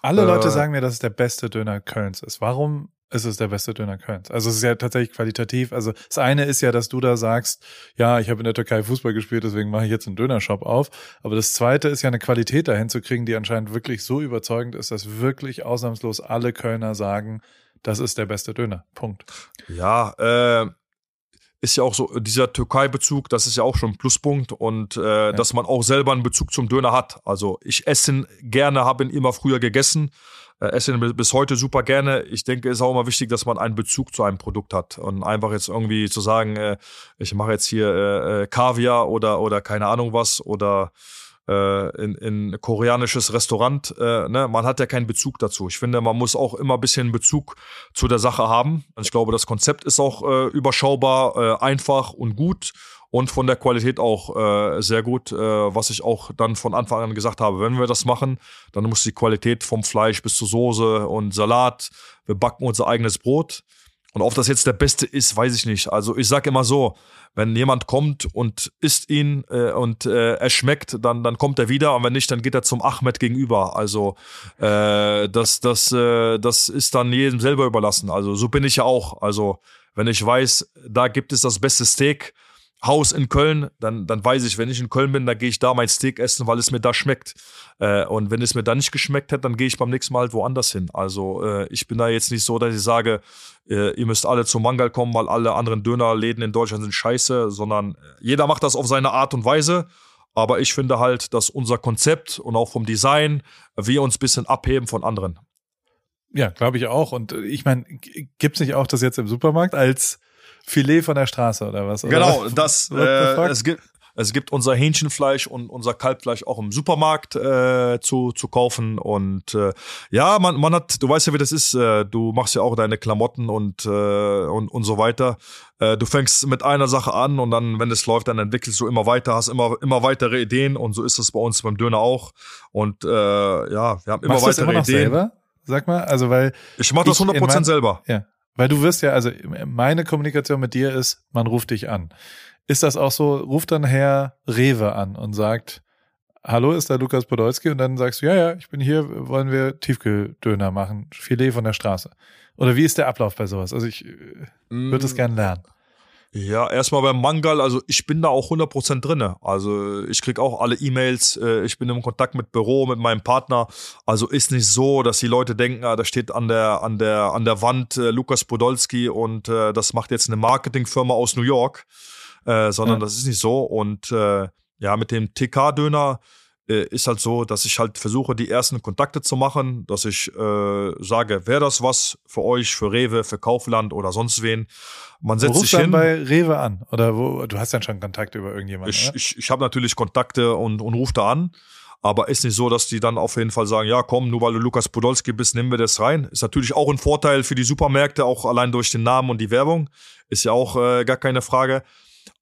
Alle Äh, Leute sagen mir, dass es der beste Döner Kölns ist. Warum ist es der beste Döner Kölns? Also es ist ja tatsächlich qualitativ. Also das eine ist ja, dass du da sagst, ja, ich habe in der Türkei Fußball gespielt, deswegen mache ich jetzt einen Dönershop auf. Aber das zweite ist ja eine Qualität dahin zu kriegen, die anscheinend wirklich so überzeugend ist, dass wirklich ausnahmslos alle Kölner sagen, das ist der beste Döner. Punkt. Ja, äh, ist ja auch so, dieser Türkei-Bezug, das ist ja auch schon ein Pluspunkt und äh, dass man auch selber einen Bezug zum Döner hat. Also ich esse ihn gerne, habe ihn immer früher gegessen, äh, esse ihn bis- heute super gerne. Ich denke, es ist auch immer wichtig, dass man einen Bezug zu einem Produkt hat und einfach jetzt irgendwie zu sagen, äh, ich mache jetzt hier äh, äh, Kaviar oder, oder keine Ahnung was oder äh, in, in koreanisches Restaurant, äh, ne, man hat ja keinen Bezug dazu. Ich finde, man muss auch immer ein bisschen Bezug zu der Sache haben. Und ich glaube, das Konzept ist auch überschaubar, einfach und gut und von der Qualität auch äh, sehr gut, äh, was ich auch dann von Anfang an gesagt habe. Wenn wir das machen, dann muss die Qualität vom Fleisch bis zur Soße und Salat, wir backen unser eigenes Brot. Und ob das jetzt der beste ist, weiß ich nicht. Also ich sage immer so, wenn jemand kommt und isst ihn äh, und äh, er schmeckt, dann, dann kommt er wieder und wenn nicht, dann geht er zum Ahmed gegenüber. Also äh, das, das, äh, das ist dann jedem selber überlassen. Also so bin ich ja auch. Also wenn ich weiß, da gibt es das beste Steak, Haus in Köln, dann, dann weiß ich, wenn ich in Köln bin, dann gehe ich da mein Steak essen, weil es mir da schmeckt. Äh, und wenn es mir da nicht geschmeckt hat, dann gehe ich beim nächsten Mal halt woanders hin. Also äh, ich bin da jetzt nicht so, dass ich sage, äh, ihr müsst alle zum Mangal kommen, weil alle anderen Dönerläden in Deutschland sind scheiße, sondern jeder macht das auf seine Art und Weise. Aber ich finde halt, dass unser Konzept und auch vom Design wir uns ein bisschen abheben von anderen. Ja, glaube ich auch. Und äh, ich meine, gibt es nicht auch das jetzt im Supermarkt als Filet von der Straße oder was? Oder Genau, was? das, äh, es gibt, es gibt unser Hähnchenfleisch und unser Kalbfleisch auch im Supermarkt äh, zu, zu kaufen. Und äh, ja, man, man hat, du weißt ja, wie das ist, äh, du machst ja auch deine Klamotten und, äh, und, und so weiter. Äh, du fängst mit einer Sache an und dann, wenn es läuft, dann entwickelst du immer weiter, hast immer, immer weitere Ideen und so ist es bei uns beim Döner auch. Und äh, ja, wir haben immer Machst das weitere immer Ideen. selber? Sag mal, also weil Ich mache das Ich in 100% mein- selber. Ja, weil du wirst ja, also meine Kommunikation mit dir ist, man ruft dich an. Ist das auch so, ruft dann Herr Rewe an und sagt, hallo, ist da Lukas Podolski? Und dann sagst du, ja, ja, ich bin hier, wollen wir Tiefkühldöner machen, Filet von der Straße. Oder wie ist der Ablauf bei sowas? Also ich äh, würde es gern lernen. Ja, erstmal beim Mangal, also ich bin da auch 100% drinne. Also ich krieg auch alle E-Mails, äh, ich bin im Kontakt mit Büro, mit meinem Partner. Also ist nicht so, dass die Leute denken, ah, da steht an der, an der, an der Wand äh, Lukas Podolski und äh, das macht jetzt eine Marketingfirma aus New York, äh, sondern Ja. das ist nicht so. Und äh, ja, mit dem TK-Döner ist halt so, dass ich halt versuche, die ersten Kontakte zu machen, dass ich äh, sage, wäre das was für euch, für Rewe, für Kaufland oder sonst wen. Man setzt sich dann hin. bei Rewe an. Oder wo, du hast dann schon Kontakt über irgendjemanden. Ich, oder? ich, ich habe natürlich Kontakte und, und rufe da an. Aber ist nicht so, dass die dann auf jeden Fall sagen, ja komm, nur weil du Lukas Podolski bist, nehmen wir das rein. Ist natürlich auch ein Vorteil für die Supermärkte, auch allein durch den Namen und die Werbung. Ist ja auch äh, gar keine Frage.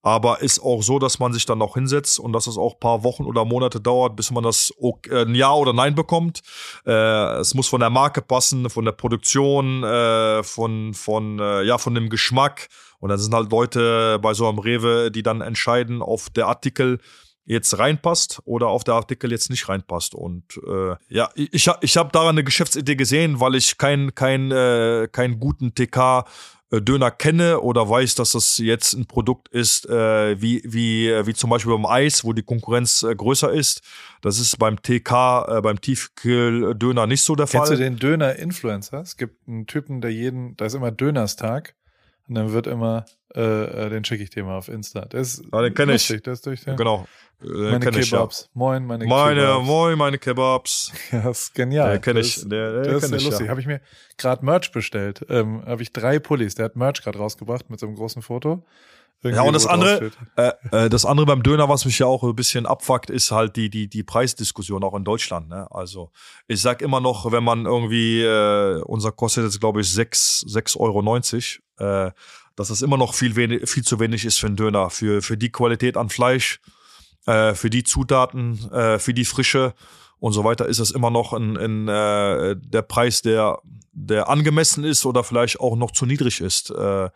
Aber ist auch so, dass man sich dann auch hinsetzt und dass es auch paar Wochen oder Monate dauert, bis man das ok- äh, ein Ja oder Nein bekommt. Äh, es muss von der Marke passen, von der Produktion, äh, von, von, äh, ja, von dem Geschmack. Und dann sind halt Leute bei so einem Rewe, die dann entscheiden, auf der Artikel jetzt reinpasst oder auf der Artikel jetzt nicht reinpasst. Und äh, ja, ich, ich habe daran eine Geschäftsidee gesehen, weil ich keinen kein, äh, keinen guten TK äh, Döner kenne oder weiß, dass das jetzt ein Produkt ist, äh, wie, wie, äh, wie zum Beispiel beim Eis, wo die Konkurrenz äh, größer ist. Das ist beim TK, äh, beim Tiefkühl-Döner nicht so der Kennst Fall. du den Döner-Influencer? Es gibt einen Typen, der jeden, da ist immer Dönerstag. Und dann wird immer, äh, äh, den schicke ich dir mal auf Insta. Ist Ja, den kenn ich. ist durch den, Genau. Äh, meine kenn ich, ja. Kebabs. Moin, meine, Meine, Kebabs. moin, meine Kebabs. Ja, das ist genial. Der kenn Das ich. Der, der, Der ist sehr ich, lustig. ja. Habe ich mir gerade Merch bestellt. Ähm, Habe ich drei Pullis. Der hat Merch gerade rausgebracht mit so einem großen Foto. Irgendwie, Ja, und das andere, äh, äh, das andere beim Döner, was mich ja auch ein bisschen abfuckt, ist halt die, die, die Preisdiskussion auch in Deutschland. Ne? Also ich sag immer noch, wenn man irgendwie, äh, unser kostet jetzt glaube ich 6, 6,90 Euro, äh, dass das immer noch viel, wenig, viel zu wenig ist für einen Döner, für, für die Qualität an Fleisch, äh, für die Zutaten, äh, für die Frische und so weiter, ist das immer noch ein, ein, äh, der Preis, der, der angemessen ist oder vielleicht auch noch zu niedrig ist. Äh, äh,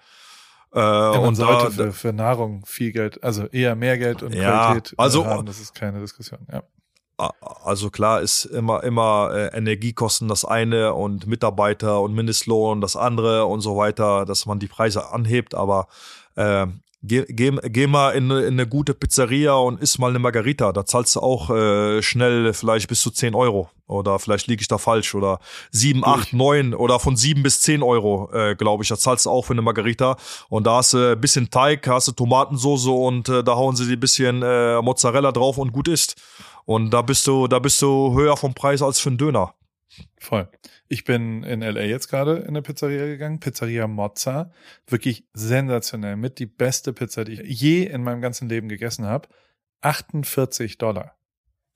Ja, man und sollte da, für, für Nahrung viel Geld, also eher mehr Geld und Ja, Qualität äh, also- haben. Das ist keine Diskussion. Ja. Also klar ist immer immer äh, Energiekosten das eine und Mitarbeiter und Mindestlohn das andere und so weiter, dass man die Preise anhebt. Aber äh, geh, geh, geh mal in, eine- in eine gute Pizzeria und iss mal eine Margarita. Da zahlst du auch äh, schnell vielleicht bis zu 10 Euro. Oder vielleicht liege ich da falsch. Oder 7, 8, 9 oder von 7 bis 10 Euro, äh, glaube ich. Da zahlst du auch für eine Margarita. Und da hast du ein bisschen Teig, hast du Tomatensoße und äh, da hauen sie dir ein bisschen äh, Mozzarella drauf und gut ist. Und da bist du, da bist du höher vom Preis als für einen Döner. Voll. Ich bin in LA jetzt gerade in eine Pizzeria gegangen, Pizzeria Mozza. Wirklich sensationell. Mit die beste Pizza, die ich je in meinem ganzen Leben gegessen habe. 48 Dollar.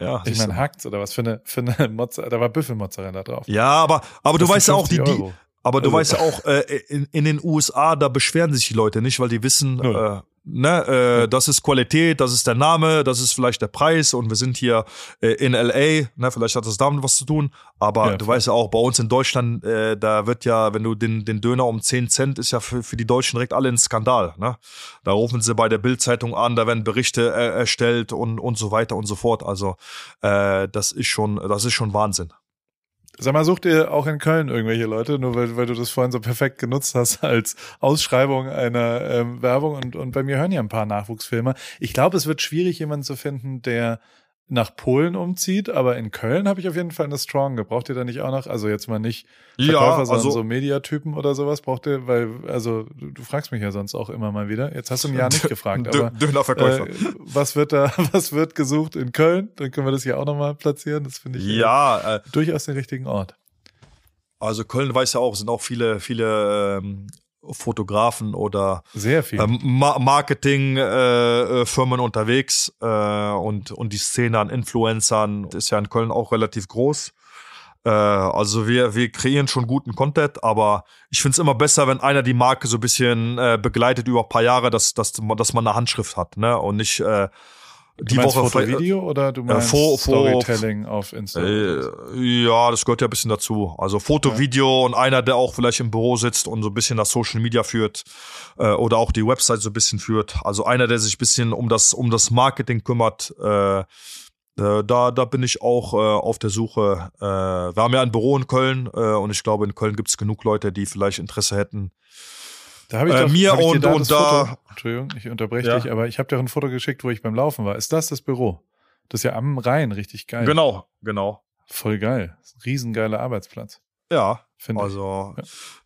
Ja, Ich meine, hackt's oder was für eine, für eine Mozza, da war Büffelmozzarella drauf. ja aber, aber du Das weißt ja auch, die, 50 die, aber du Also- weißt ja auch, äh, in, in den USA, da beschweren sich die Leute nicht, weil die wissen, äh, ne, äh, das ist Qualität, das ist der Name, das ist vielleicht der Preis und wir sind hier äh, in LA, ne, vielleicht hat das damit was zu tun, aber Ja, du weißt ja auch, bei uns in Deutschland, äh, da wird ja, wenn du den, den Döner um 10 Cent, ist ja für, für die Deutschen direkt alle ein Skandal, ne? Da rufen sie bei der Bildzeitung an, da werden Berichte äh, erstellt und, und so weiter und so fort, also äh, das ist schon, das ist schon Wahnsinn. Sag mal, sucht ihr auch in Köln irgendwelche Leute, nur weil, weil du das vorhin so perfekt genutzt hast als Ausschreibung einer ähm, Werbung und, und bei mir hören ja ein paar Nachwuchsfilmer. Ich glaube, es wird schwierig, jemanden zu finden, der nach Polen umzieht, aber in Köln habe ich auf jeden Fall eine Strong. Braucht ihr da nicht auch noch, also jetzt mal nicht Verkäufer, sondern also- so Mediatypen oder sowas? Braucht ihr, weil, also du, fragst mich ja sonst auch immer mal wieder. Jetzt hast du ein Jahr nicht gefragt, aber Dönerverkäufer. äh, was wird da, was wird gesucht in Köln? Dann können wir das hier auch nochmal platzieren. Das finde ich äh, Ja, äh, durchaus den richtigen Ort. also Köln weiß ja auch, sind auch viele, viele ähm, Fotografen oder Sehr viel. ähm, Ma Marketingfirmen äh, Firmen unterwegs äh, und, und die Szene an Influencern ist ja in Köln auch relativ groß. Äh, also wir, wir kreieren schon guten Content, aber ich finde es immer besser, wenn einer die Marke so ein bisschen äh, begleitet über ein paar Jahre, dass, dass, man- dass man eine Handschrift hat, ne? Und nicht äh, du die meinst Woche Foto, vielleicht- Video oder du meinst Fo- Fo- Storytelling auf Insta? Äh, ja, das gehört ja ein bisschen dazu. Also Foto, Ja. Video und einer, der auch vielleicht im Büro sitzt und so ein bisschen das Social Media führt äh, oder auch die Website so ein bisschen führt. Also einer, der sich ein bisschen um das um das Marketing kümmert. Äh, äh, da, da bin ich auch äh, auf der Suche. Äh, wir haben ja ein Büro in Köln äh, und ich glaube, in Köln gibt es genug Leute, die vielleicht Interesse hätten. Da habe ich Äh, doch, mir hab ich und- da und das da- Foto, Entschuldigung, ich unterbreche Ja. dich, aber ich habe dir ein Foto geschickt, wo ich beim Laufen war. Ist das das Büro? Das ist ja am Rhein, richtig geil. Genau, genau. Voll geil. Riesengeiler Arbeitsplatz, Ja, finde Also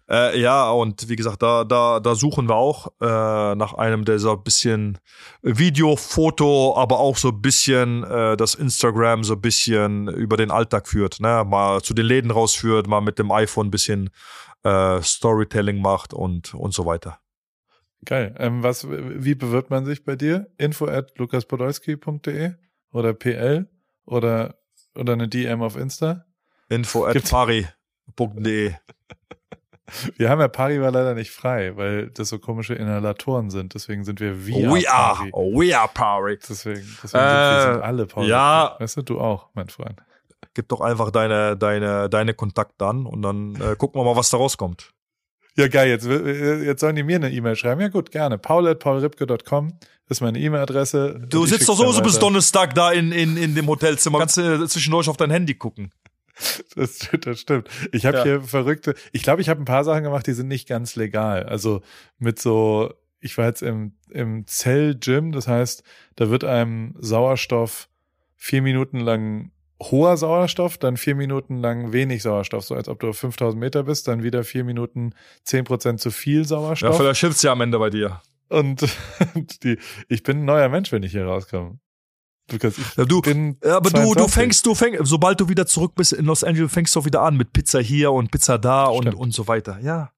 äh, ja, und wie gesagt, da, da, da suchen wir auch äh, nach einem, der so ein bisschen Video, Foto, aber auch so ein bisschen äh, das Instagram so ein bisschen über den Alltag führt, ne? Mal zu den Läden rausführt, mal mit dem iPhone ein bisschen äh, Storytelling macht und, und so weiter. Geil. Ähm, was, wie bewirbt man sich bei dir? Info at lukaspodolski.de oder PL oder, oder eine DM auf Insta? Info at pari.de. Wir haben ja Pari war leider nicht frei, weil das so komische Inhalatoren sind. Deswegen sind wir via We are, Pari. we are Pari. Deswegen, deswegen sind wir Äh, sind alle Paul. ja. Weißt du, du auch, mein Freund. Gib doch einfach deine, deine, deine Kontakte an und dann äh, gucken wir mal, was da rauskommt. Ja, geil. Jetzt, jetzt sollen die mir eine E-Mail schreiben. Ja, gut, gerne. Paul at paulripke.com ist meine E-Mail-Adresse. Du sitzt doch sowieso bis. Donnerstag da in, in, in dem Hotelzimmer. Kannst du zwischendurch auf dein Handy gucken. Das, das stimmt. Ich habe Ja. hier verrückte, ich glaube, ich habe ein paar Sachen gemacht, die sind nicht ganz legal. Also mit so, ich war jetzt im, im Zell-Gym, das heißt, da wird einem Sauerstoff vier Minuten lang hoher Sauerstoff, dann vier Minuten lang wenig Sauerstoff, so als ob du auf 5000 Meter bist, dann wieder vier Minuten zehn Prozent zu viel Ja, Sauerstoff. vielleicht hilft's ja am Ende bei dir. und die, ich bin ein neuer Mensch, wenn ich hier rauskomme. Because ich Ja, du- bin Ja, aber du, du 22. fängst, du fängst, sobald du wieder zurück bist in Los Angeles, fängst du auch wieder an mit Pizza hier und Pizza da und, Stimmt. und so weiter. Ja.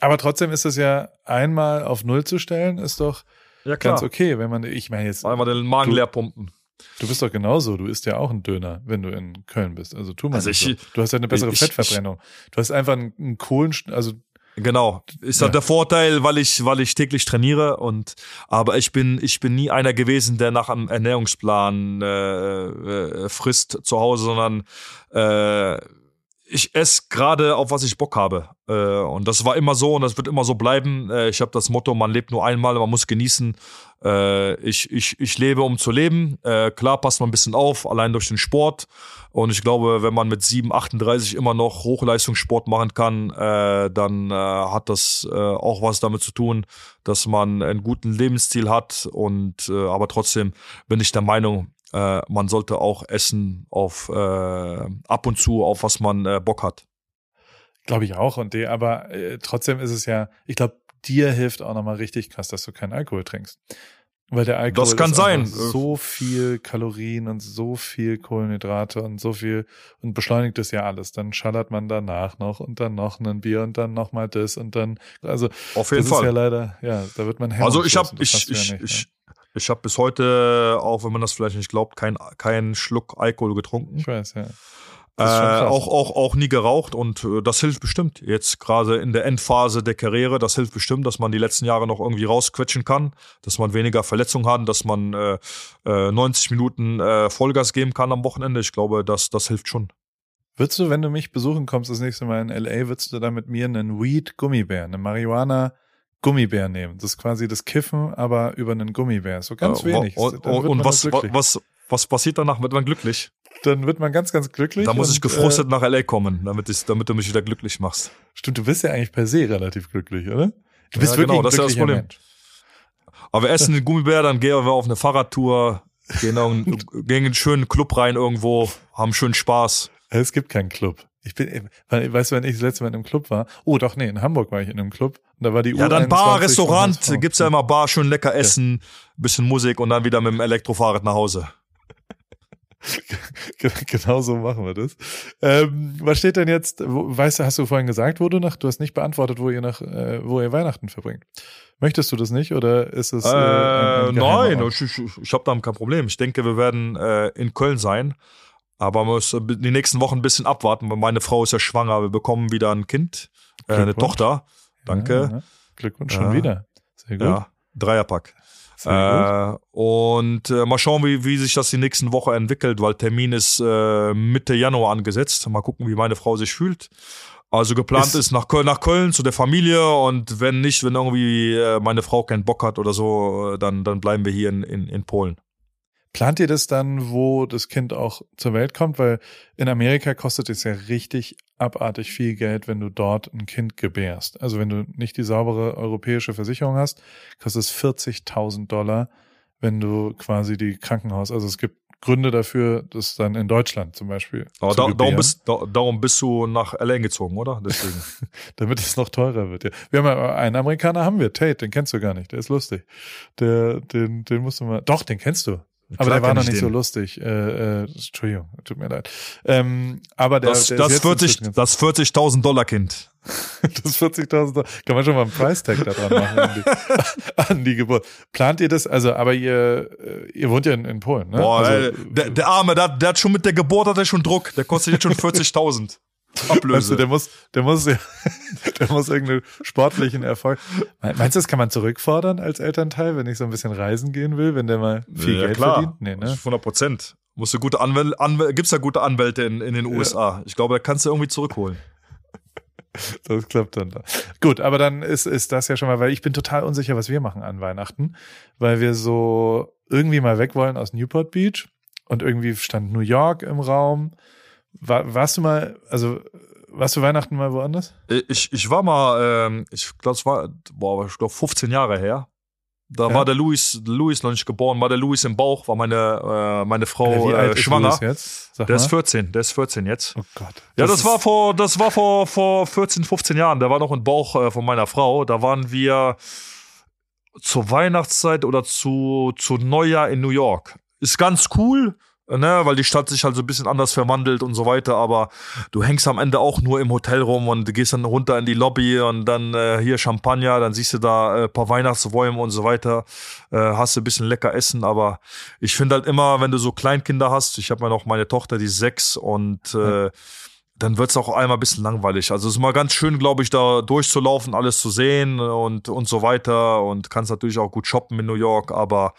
Aber trotzdem ist es ja einmal auf Null zu stellen, ist doch Ja, ganz okay, wenn man, ich meine jetzt, Einmal den Magen Du- leer pumpen. Du bist doch genauso, du isst ja auch einen Döner, wenn du in Köln bist. Also tu mal Also ich- so. Du hast ja eine bessere ich- Fettverbrennung. Du hast einfach einen, Kohlen, also Genau. Ist Ja. halt der Vorteil, weil ich, weil ich täglich trainiere und, aber ich bin, ich bin nie einer gewesen, der nach einem Ernährungsplan, äh, äh, frisst zu Hause, sondern, äh, ich esse gerade auf was ich Bock habe. Äh, und das war immer so und das wird immer so bleiben. Äh, ich habe das Motto, man lebt nur einmal, man muss genießen. Äh, ich, ich, ich lebe, um zu leben. Klar passt man ein bisschen auf, allein durch den Sport. Und ich glaube, wenn man mit 7, 38 immer noch Hochleistungssport machen kann, dann hat das auch was damit zu tun, dass man einen guten Lebensstil hat. Und aber trotzdem bin ich der Meinung, äh, man sollte auch essen auf äh, ab und zu, auf was man äh, Bock hat. glaube ich auch. Und die, aber äh, trotzdem ist es ja, ich glaube, dir hilft auch nochmal richtig krass, dass du keinen Alkohol trinkst. Weil der Alkohol Das kann sein. so viel Kalorien und so viel Kohlenhydrate und so viel und beschleunigt es ja alles. Dann schallert man danach noch und dann noch ein Bier und dann noch mal das und dann, also Auf jeden das ist ja Fall. leider, ja, da wird man also ich habe das ich, du ja ich, nicht, ich, ne? Ich habe bis heute, auch wenn man das vielleicht nicht glaubt, keinen kein Schluck Alkohol getrunken. Ich weiß, ja. Äh, auch, auch, auch nie geraucht und äh, das hilft bestimmt. Jetzt gerade in der Endphase der Karriere, das hilft bestimmt, dass man die letzten Jahre noch irgendwie rausquetschen kann, dass man weniger Verletzungen hat, dass man äh, äh, 90 Minuten äh, Vollgas geben kann am Wochenende. Ich glaube, das, das hilft schon. Würdest du, wenn du mich besuchen kommst das nächste Mal in LA, würdest du da mit mir einen Weed-Gummibär, einen Marihuana-Gummibär nehmen? Das ist quasi das Kiffen, aber über einen Gummibär. So ganz Äh, wenig. Und, Dann und, was, was, was passiert danach? Wird man glücklich? Dann wird man ganz, ganz glücklich. Da muss und, ich gefrustet nach LA kommen, damit, ich, damit du mich wieder glücklich machst. Äh, stimmt, du bist ja eigentlich per se relativ glücklich, oder? Du bist Ja, wirklich genau, das ist ja das Problem. Mensch. Aber wir essen den Gummibär, dann gehen wir auf eine Fahrradtour, gehen, einen, gehen in einen schönen Club rein irgendwo, haben schönen Spaß. Es gibt keinen Club. Ich bin, weißt du, wenn ich das letzte Mal in einem Club war? Oh, doch, nee, in Hamburg war ich in einem Club. Und da war die Ja, dann U21 Bar, Restaurant, gibt's ja immer Bar, schön lecker essen, bisschen Musik und dann wieder mit dem Elektrofahrrad nach Hause. genau so machen wir das. Ähm, was steht denn jetzt, wo, weißt du, hast du vorhin gesagt, wo du nach, du hast nicht beantwortet, wo ihr nach, äh, wo ihr Weihnachten verbringt. Möchtest du das nicht oder ist es? Äh, ein, ein nein, ich, ich, ich habe da kein Problem. Ich denke, wir werden äh, in Köln sein, aber man muss die nächsten Wochen ein bisschen abwarten, weil meine Frau ist ja schwanger. Wir bekommen wieder ein Kind, äh, eine Tochter. Danke. Ja, ja. Glückwunsch schon wieder. Sehr gut. Ja, Dreierpack. Äh, und äh, mal schauen, wie, wie sich das die nächsten Woche entwickelt, weil Termin ist äh, Mitte Januar angesetzt. Mal gucken, wie meine Frau sich fühlt. Also geplant ist, ist nach, Köln, nach Köln zu der Familie und wenn nicht, wenn irgendwie äh, meine Frau keinen Bock hat oder so, dann, dann bleiben wir hier in, in, in Polen. Plant ihr das dann, wo das Kind auch zur Welt kommt? Weil in Amerika kostet es ja richtig abartig viel Geld, wenn du dort ein Kind gebärst. Also wenn du nicht die saubere europäische Versicherung hast, kostet es 40.000 Dollar, wenn du quasi die Krankenhaus, also es gibt Gründe dafür, das dann in Deutschland zum Beispiel. Aber da, darum, bist, da, darum bist du nach LA gezogen, oder? Deswegen. Damit es noch teurer wird. Ja. Wir haben ja, einen Amerikaner haben wir, Tate, den kennst du gar nicht, der ist lustig. Der, den, den musst du mal. Doch, den kennst du. Aber der war noch nicht den. so lustig. Äh, äh, Entschuldigung, tut mir leid. Ähm, aber der, das, der das 40, das 40.000 Dollar Kind. das 40.000 Dollar. Kann man schon mal einen Preistag da dran machen an die, an die, Geburt. Plant ihr das? Also, aber ihr, äh, ihr wohnt ja in, in Polen, ne? Boah, also, der, der Arme, der, der hat schon mit der Geburt hat er schon Druck. Der kostet jetzt schon 40.000. Ablöse. Weißt du, der muss, der muss, ja, der muss irgendeinen sportlichen Erfolg. Meinst du, das kann man zurückfordern als Elternteil, wenn ich so ein bisschen reisen gehen will, wenn der mal viel ja, Geld klar. verdient? Nee, ne? 100 Prozent. Musst du gute Anwälte, Anwälte gibt's ja gute Anwälte in, in den USA. Ja. Ich glaube, da kannst du irgendwie zurückholen. Das klappt dann da. Gut, aber dann ist, ist das ja schon mal, weil ich bin total unsicher, was wir machen an Weihnachten, weil wir so irgendwie mal weg wollen aus Newport Beach und irgendwie stand New York im Raum war, warst du mal, also warst du Weihnachten mal woanders? Ich, ich war mal, ähm, ich glaube, es war, boah, ich glaube 15 Jahre her. Da ja. war der Louis, Louis noch nicht geboren, war der Louis im Bauch, war meine, äh, meine Frau äh, schwanger. Ist jetzt? Sag der mal. ist 14, der ist 14 jetzt. Oh Gott. Ja, das, das war vor, das war vor, vor 14, 15 Jahren. Der war noch im Bauch äh, von meiner Frau. Da waren wir zur Weihnachtszeit oder zu, zu Neujahr in New York. Ist ganz cool ne, weil die Stadt sich halt so ein bisschen anders verwandelt und so weiter, aber du hängst am Ende auch nur im Hotel rum und du gehst dann runter in die Lobby und dann äh, hier Champagner, dann siehst du da äh, paar Weihnachtsbäume und so weiter, äh, hast du ein bisschen lecker Essen, aber ich finde halt immer, wenn du so Kleinkinder hast, ich habe ja noch meine Tochter, die ist sechs und äh, dann wird's auch einmal ein bisschen langweilig. Also es ist mal ganz schön, glaube ich, da durchzulaufen, alles zu sehen und, und so weiter und kannst natürlich auch gut shoppen in New York, aber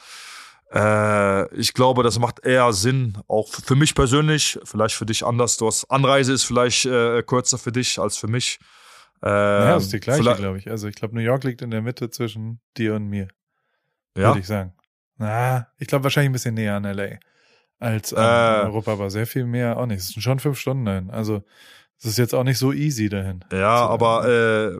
äh, ich glaube, das macht eher Sinn, auch für mich persönlich, vielleicht für dich anders. Du hast Anreise ist vielleicht äh, kürzer für dich als für mich. Äh, ja, das ist die gleiche, glaube ich. Also ich glaube, New York liegt in der Mitte zwischen dir und mir. Ja. Würde ich sagen. Na, ich glaube wahrscheinlich ein bisschen näher an LA als an äh, Europa, aber sehr viel mehr auch nicht. Es sind schon fünf Stunden dahin. Also es ist jetzt auch nicht so easy dahin. Ja, aber äh,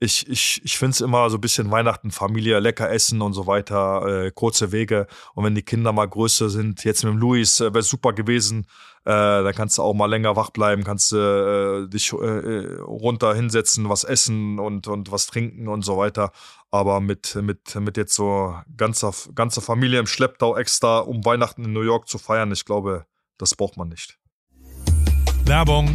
ich, ich, ich finde es immer so ein bisschen Weihnachten, Familie, lecker essen und so weiter, äh, kurze Wege. Und wenn die Kinder mal größer sind, jetzt mit dem Luis, äh, wäre super gewesen. Äh, da kannst du auch mal länger wach bleiben, kannst du äh, dich äh, runter hinsetzen, was essen und, und was trinken und so weiter. Aber mit, mit, mit jetzt so ganzer, ganzer Familie im Schlepptau extra, um Weihnachten in New York zu feiern, ich glaube, das braucht man nicht. Werbung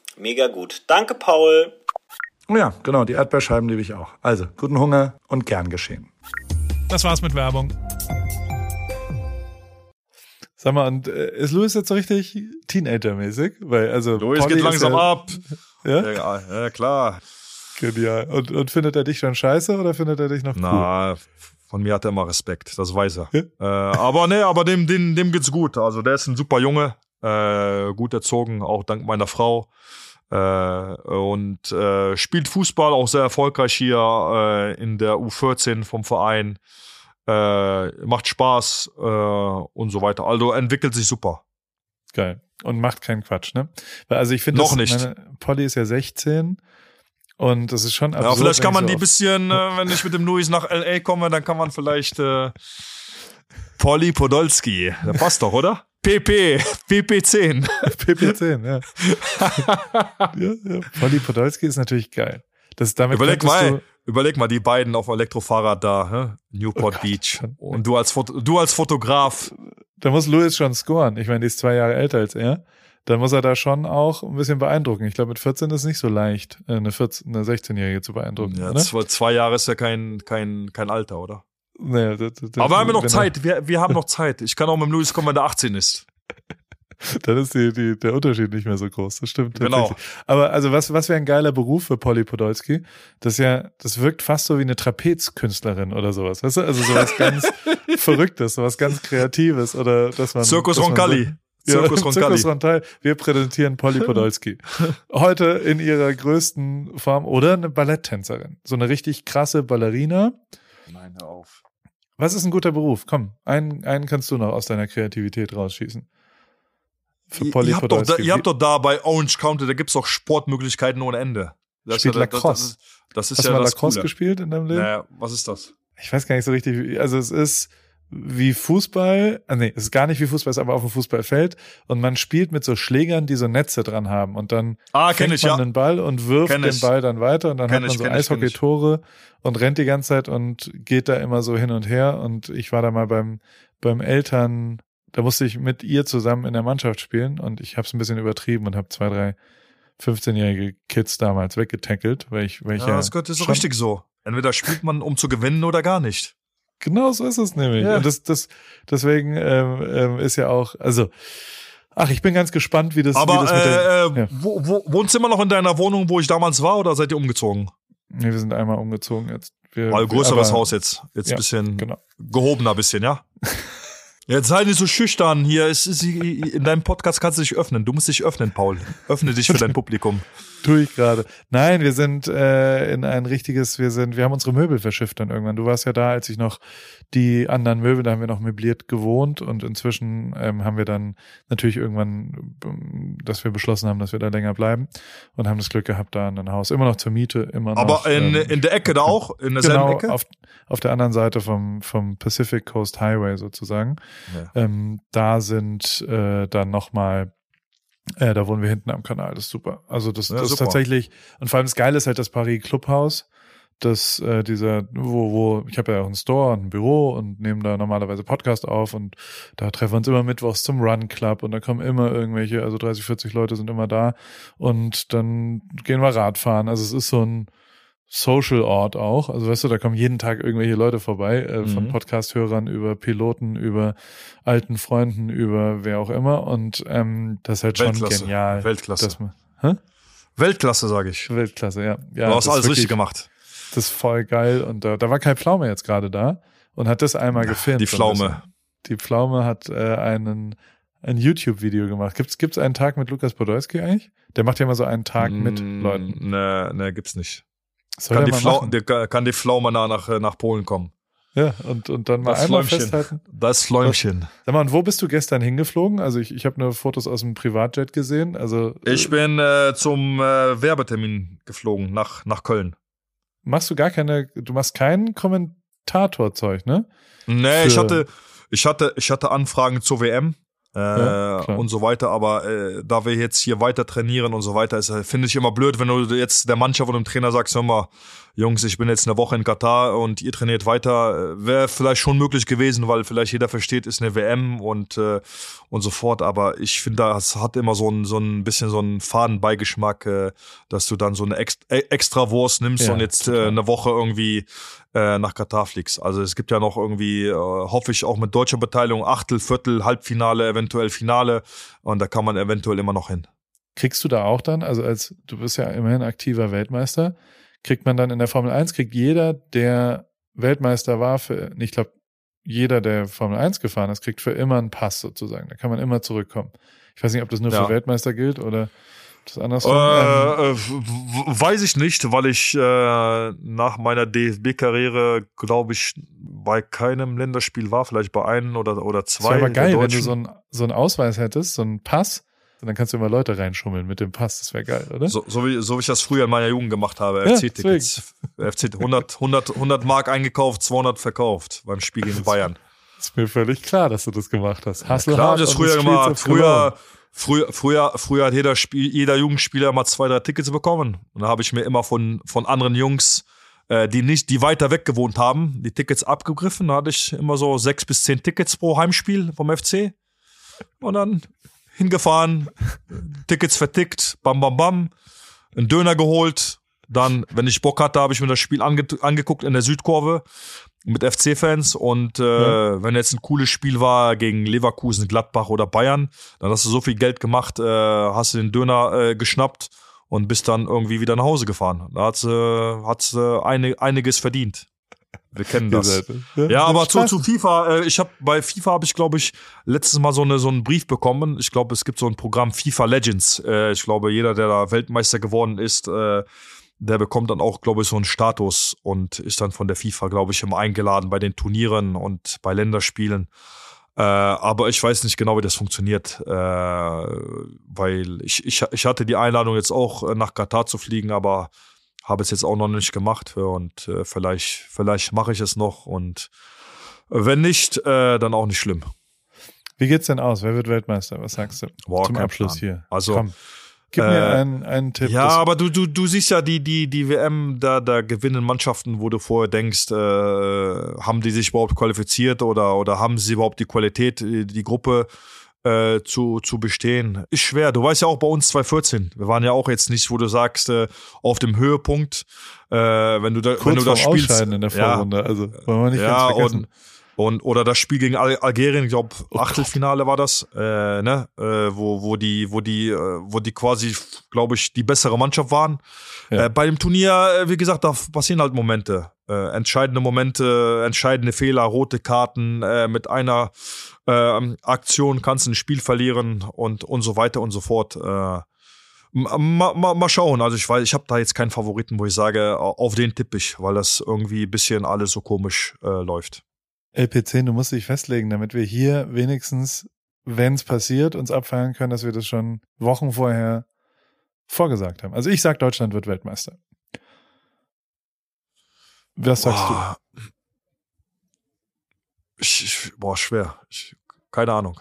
Mega gut. Danke, Paul. Oh ja, genau, die Erdbeerscheiben liebe ich auch. Also, guten Hunger und gern geschehen. Das war's mit Werbung. Sag mal, und äh, ist Louis jetzt so richtig Teenager-mäßig? Weil, also. Louis Polly geht langsam ja, ab. Ja? Ja, ja, klar. Genial. Und, und findet er dich schon scheiße oder findet er dich noch cool? Na, von mir hat er immer Respekt, das weiß er. Ja? Äh, aber nee, aber dem, dem, dem geht's gut. Also der ist ein super Junge, äh, gut erzogen, auch dank meiner Frau. Äh, und äh, spielt Fußball auch sehr erfolgreich hier äh, in der U14 vom Verein. Äh, macht Spaß äh, und so weiter. Also entwickelt sich super. Geil. Und macht keinen Quatsch, ne? Weil, Also ich finde, Noch nicht. Meine, Polly ist ja 16 und das ist schon absurd. Ja, vielleicht kann man ich die so bisschen, äh, wenn ich mit dem Luis nach LA komme, dann kann man vielleicht Polly Podolski. Der passt doch, oder? PP, PP10. auf PP10, ja. ja, ja. Polly Podolski ist natürlich geil. Das, damit Überleg mal, überleg mal, die beiden auf Elektrofahrrad da, hä? Newport Oh Beach. Und du als, Foto, du als Fotograf. da muss Louis schon scoren. Ich meine, die ist zwei Jahre älter als er. Da muss er da schon auch ein bisschen beeindrucken. Ich glaube, mit 14 ist es nicht so leicht, äh, eine, 14, eine 16-Jährige zu beeindrucken. Ja, oder? zwei, zwei Jahre ist ja kein, kein, kein Alter, oder? Nee, das, das, Aber wir haben ja noch er- Zeit. Wir, wir haben noch Zeit. Ich kann auch mit dem Luis kommen, wenn der 18 ist. Dann ist die, die, der Unterschied nicht mehr so groß. Das stimmt. Genau. tatsächlich. Aber also was, was wäre ein geiler Beruf für Polly Podolski? Das ja, das wirkt fast so wie eine Trapezkünstlerin oder sowas. Weißt du? Also sowas ganz Verrücktes, sowas ganz Kreatives oder dass man. Circus dass man Roncalli. So, Circus ja, Roncalli. Circus Roncalli. Wir präsentieren Polly Podolski. Heute in ihrer größten Form oder eine Balletttänzerin. So eine richtig krasse Ballerina. Nein, hör auf. Was ist ein guter Beruf? Komm, einen, einen kannst du noch aus deiner Kreativität rausschießen. Für Polly ihr, habt doch da, ihr habt doch da bei Orange County, da gibt's doch Sportmöglichkeiten ohne Ende. Das Spielt ja, Lacrosse. Das, das ist Hast ja du mal das Lacrosse Coole. gespielt in deinem Leben? Naja, was ist das? Ich weiß gar nicht so richtig. wie- Also es ist wie Fußball. Ah, nee, es ist gar nicht wie Fußball, es ist aber auf dem Fußballfeld. Und man spielt mit so Schlägern, die so Netze dran haben. Und dann Ah, fängt ich, man ja. den Ball und wirft Kenn den ich. Ball dann weiter. Und dann Kenn hat man so. Eishockey-Tore und rennt die ganze Zeit und geht da immer so hin und her. Und ich war da mal beim, beim Eltern, da musste ich mit ihr zusammen in der Mannschaft spielen. Und ich habe es ein bisschen übertrieben und habe zwei, drei 15-jährige Kids damals weggetackelt, weil ich, weil ich Ja, ja, das gehört ist so schon- richtig so. Entweder spielt man, um zu gewinnen oder gar nicht. Genau so ist es nämlich. Ja. Und das, das, deswegen ähm, ähm, ist ja auch, also, ach, ich bin ganz gespannt, wie das, wie Aber das mit der, äh, äh, ja. wo, wo, wohnst du immer noch in deiner Wohnung, wo ich damals war, oder seid ihr umgezogen? nee, wir sind einmal umgezogen jetzt. Wir, Mal größeres aber- Haus jetzt. Jetzt Ja, ein bisschen genau. gehobener bisschen, ja? Jetzt sei nicht so schüchtern. Hier in deinem Podcast kannst du dich öffnen. Du musst dich öffnen, Paul. Öffne dich für dein Publikum. Tue ich gerade. Nein, wir sind äh, in ein richtiges, wir sind, wir haben unsere Möbel verschifft dann irgendwann. Du warst ja da, als ich noch die anderen Möbel, da haben wir noch möbliert gewohnt und inzwischen ähm, haben wir dann natürlich irgendwann, ähm, dass wir beschlossen haben, dass wir da länger bleiben und haben das Glück gehabt, da in ein Haus immer noch zur Miete, immer noch. Aber in, ähm, in der Ecke da auch? In derselben genau, Ecke? auf, auf der anderen Seite vom, vom Pacific Coast Highway sozusagen. Ja. Ähm, da sind äh, dann nochmal, äh, da wohnen wir hinten am Kanal, das ist super. Also das, Ja, das ist tatsächlich, und vor allem das Geile ist halt das Paris Clubhaus, das äh, dieser, wo, wo, ich habe ja auch einen Store und ein Büro und nehmen da normalerweise Podcast auf und da treffen wir uns immer mittwochs zum Run Club und da kommen immer irgendwelche, also 30, 40 Leute sind immer da und dann gehen wir Radfahren. Also es ist so ein Social-Ort auch. Also weißt du, da kommen jeden Tag irgendwelche Leute vorbei, äh, von Mhm. Podcast-Hörern über Piloten, über alten Freunden, über wer auch immer. Und ähm, das ist halt schon Weltklasse. genial. Weltklasse. Man, hä? Weltklasse, sage ich. Weltklasse, ja. ja du hast alles richtig wirklich- gemacht. Das ist voll geil. Und da, da war Kai Pflaume jetzt gerade da und hat das einmal gefilmt. Die Pflaume. Die Pflaume hat äh, einen ein YouTube-Video gemacht. Gibt's gibt's einen Tag mit Lukas Podolski eigentlich? Der macht ja immer so einen Tag mit Mm, Leuten. Ne, ne, gibt's nicht. Soll Kann die, Flau der, kann die Pflaume nach, nach, nach Polen kommen. Ja, und, und dann mal Das einmal Fläumchen. festhalten. Das Fläumchen. Sag mal, und wo bist du gestern hingeflogen? Also ich, ich habe nur Fotos aus dem Privatjet gesehen. Also Ich bin äh, zum äh, Werbetermin geflogen nach, nach Köln. machst du gar keine, du machst kein Kommentatorzeug, ne? Nee, ich Für- hatte, ich hatte, ich hatte Anfragen zur WM. Äh, Ja, und so weiter, aber äh, da wir jetzt hier weiter trainieren und so weiter, ist, äh, finde ich immer blöd, wenn du jetzt der Mannschaft und dem Trainer sagst, hör mal, Jungs, ich bin jetzt eine Woche in Katar und ihr trainiert weiter, äh, wäre vielleicht schon möglich gewesen, weil vielleicht jeder versteht, ist eine WM und äh, und so fort, aber ich finde, das hat immer so ein so ein bisschen so einen Fadenbeigeschmack, äh, dass du dann so eine Ex äh, Extrawurst nimmst Ja, und jetzt äh, eine Woche irgendwie äh, nach Katar fliegst. Also es gibt ja noch irgendwie, äh, hoffe ich, auch mit deutscher Beteiligung Achtel, Viertel, Halbfinale, eventuell Finale und da kann man eventuell immer noch hin. Kriegst du da auch dann, also als du bist ja immerhin aktiver Weltmeister, kriegt man dann in der Formel 1, kriegt jeder, der Weltmeister war, für, ich glaube, jeder, der Formel 1 gefahren ist, kriegt für immer einen Pass sozusagen. Da kann man immer zurückkommen. Ich weiß nicht, ob das nur Ja. für Weltmeister gilt oder das andersrum. Äh, ähm, äh, w- weiß ich nicht, weil ich äh, nach meiner DFB-Karriere, glaube ich, bei keinem Länderspiel war, vielleicht bei einem oder, oder das zwei. wäre aber geil, wenn du so einen so einen Ausweis hättest, so einen Pass, und dann kannst du immer Leute reinschummeln mit dem Pass. Das wäre geil, oder? So, so, wie, so wie ich das früher in meiner Jugend gemacht habe, Ja, FC-Tickets. FC 100, 100, 100 Mark eingekauft, 200 verkauft beim Spiel gegen Bayern. Ist mir völlig klar, dass du das gemacht hast. Hast Klar habe ich das früher gemacht. Früher, früher, früher, früher hat jeder, Spiel, jeder Jugendspieler mal zwei, drei Tickets bekommen. Und da habe ich mir immer von, von anderen Jungs, äh, die nicht, die weiter weg gewohnt haben, die Tickets abgegriffen. Da hatte ich immer so sechs bis zehn Tickets pro Heimspiel vom FC. Und dann hingefahren, Tickets vertickt, bam, bam, bam, einen Döner geholt. Dann, wenn ich Bock hatte, habe ich mir das Spiel ange angeguckt in der Südkurve mit FC-Fans und äh, Ja. wenn jetzt ein cooles Spiel war gegen Leverkusen, Gladbach oder Bayern, dann hast du so viel Geld gemacht, äh, hast du den Döner äh, geschnappt und bist dann irgendwie wieder nach Hause gefahren. Da äh, hat's äh, eine, einiges verdient. Wir kennen das. Ja, aber zu, zu FIFA, äh, ich habe bei FIFA habe ich glaube ich letztes Mal so eine so einen Brief bekommen. Ich glaube, es gibt so ein Programm FIFA Legends. Äh, ich glaube, jeder, der da Weltmeister geworden ist, äh, der bekommt dann auch glaube ich so einen Status und ist dann von der FIFA glaube ich immer eingeladen bei den Turnieren und bei Länderspielen. Äh, aber ich weiß nicht genau, wie das funktioniert, äh, weil ich, ich, ich hatte die Einladung jetzt auch nach Katar zu fliegen, aber habe es jetzt auch noch nicht gemacht und äh, vielleicht, vielleicht mache ich es noch und wenn nicht, äh, dann auch nicht schlimm. Wie geht's denn aus? Wer wird Weltmeister? Was sagst du Boah, zum Abschluss Plan. hier? Also, Komm, gib äh, mir einen, einen Tipp. Ja, aber du, du, du siehst ja die, die, die WM, da, da gewinnen Mannschaften, wo du vorher denkst, äh, haben die sich überhaupt qualifiziert oder, oder haben sie überhaupt die Qualität, die, die Gruppe äh, zu, zu bestehen? Ist schwer. Du weißt ja auch bei uns 2014. Wir waren ja auch jetzt nicht, wo du sagst, äh, auf dem Höhepunkt, äh, wenn du da, wenn kurz du vorm da spielst. Ausscheiden in der Ja, Vorrunde. Also wollen wir nicht ja, ganz vergessen. und, und oder das Spiel gegen Al Algerien, ich glaube Oh Achtelfinale war das, äh, ne, äh, wo wo die wo die äh, wo die quasi, glaube ich, die bessere Mannschaft waren. Ja. Äh, bei dem Turnier, äh, wie gesagt, da passieren halt Momente, äh, entscheidende Momente, entscheidende Fehler, rote Karten. Mit einer äh, Aktion kannst ein Spiel verlieren und und so weiter und so fort. Äh, Ma, ma, mal schauen. Also ich weiß, ich habe da jetzt keinen Favoriten, wo ich sage, auf den tippe ich, weil das irgendwie ein bisschen alles so komisch äh, läuft. LP10, du musst dich festlegen, damit wir hier wenigstens, wenn es passiert, uns abfeiern können, dass wir das schon Wochen vorher vorgesagt haben. Also ich sag, Deutschland wird Weltmeister. Was sagst boah. Ich, ich, boah, schwer. Ich, keine Ahnung.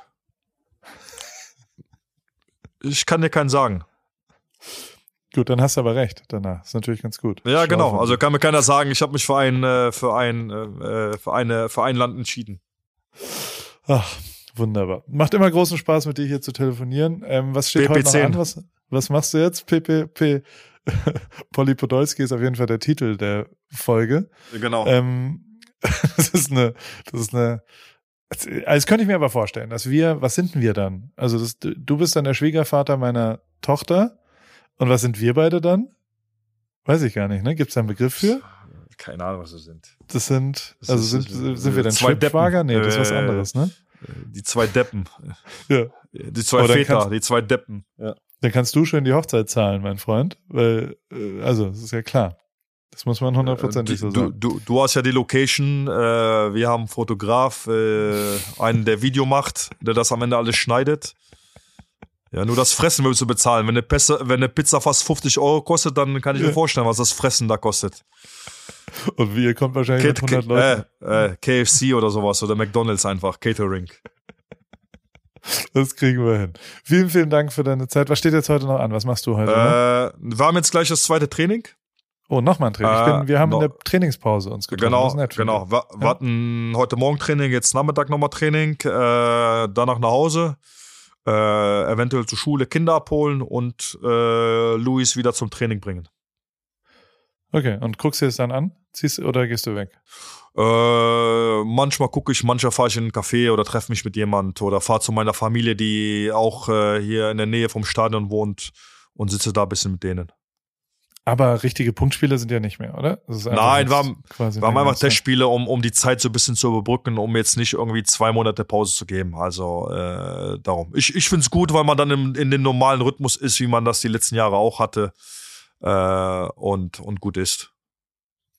Ich kann dir keinen sagen. Gut, dann hast du aber recht danach. Ist natürlich ganz gut. Ja, Schlau genau. Also kann mir keiner sagen, ich habe mich für ein, äh, für ein, äh, für eine, für ein Land entschieden. Ach, wunderbar. Macht immer großen Spaß, mit dir hier zu telefonieren. Ähm, was steht heute noch PP10. an? Was, was machst du jetzt? PPP. Polly Podolski ist auf jeden Fall der Titel der Folge. Genau. Ähm, das ist eine, das ist eine, also das könnte ich mir aber vorstellen, dass wir, was sind denn wir dann? Also das, du bist dann der Schwiegervater meiner Tochter und was sind wir beide dann? Weiß ich gar nicht, ne? Gibt es da einen Begriff für? keine Ahnung, was das sind. Das sind, also sind, sind wir dann zwei Schwibschwager? Nee, das ist was. Äh, anderes, ne? Die zwei Deppen. Ja. Die zwei dann Väter, kannst- die zwei Deppen. Ja. Dann kannst du schön die Hochzeit zahlen, mein Freund, weil, äh, also, das ist ja klar. Das muss man hundertprozentig so Äh, du, sagen. du, du hast ja die Location, äh, wir haben einen Fotograf, äh, einen, der Video macht, der das am Ende alles schneidet. Ja, nur das Fressen willst du bezahlen. Wenn eine, Pizza, wenn eine Pizza fast 50 Euro kostet, dann kann ich mir vorstellen, was das Fressen da kostet. Und wir kommt wahrscheinlich mit 100 Leuten. äh, äh, KFC oder sowas oder McDonalds einfach, Catering. Das kriegen wir hin. Vielen, vielen Dank für deine Zeit. Was steht jetzt heute noch an? Was machst du heute? Äh, wir haben jetzt gleich das zweite Training. Oh, nochmal ein Training. Äh, bin, wir haben in der Trainingspause uns getroffen. Genau, nett genau. Wir, wir hatten heute Morgen Training, jetzt Nachmittag nochmal Training, äh, danach nach Hause, äh, eventuell zur Schule Kinder abholen und äh, Luis wieder zum Training bringen. Okay, und guckst du es dann an? Ziehst oder gehst du weg? Äh, manchmal gucke ich, manchmal fahre ich in einen Café oder treffe mich mit jemand oder fahre zu meiner Familie, die auch äh, hier in der Nähe vom Stadion wohnt und sitze da ein bisschen mit denen. Aber richtige Punktspiele sind ja nicht mehr, oder? Nein, Wir haben einfach Test. Testspiele, um, um die Zeit so ein bisschen zu überbrücken, um jetzt nicht irgendwie zwei Monate Pause zu geben. Also äh, darum. Ich, ich finde es gut, weil man dann im, in den normalen Rhythmus ist, wie man das die letzten Jahre auch hatte äh, und, und gut ist.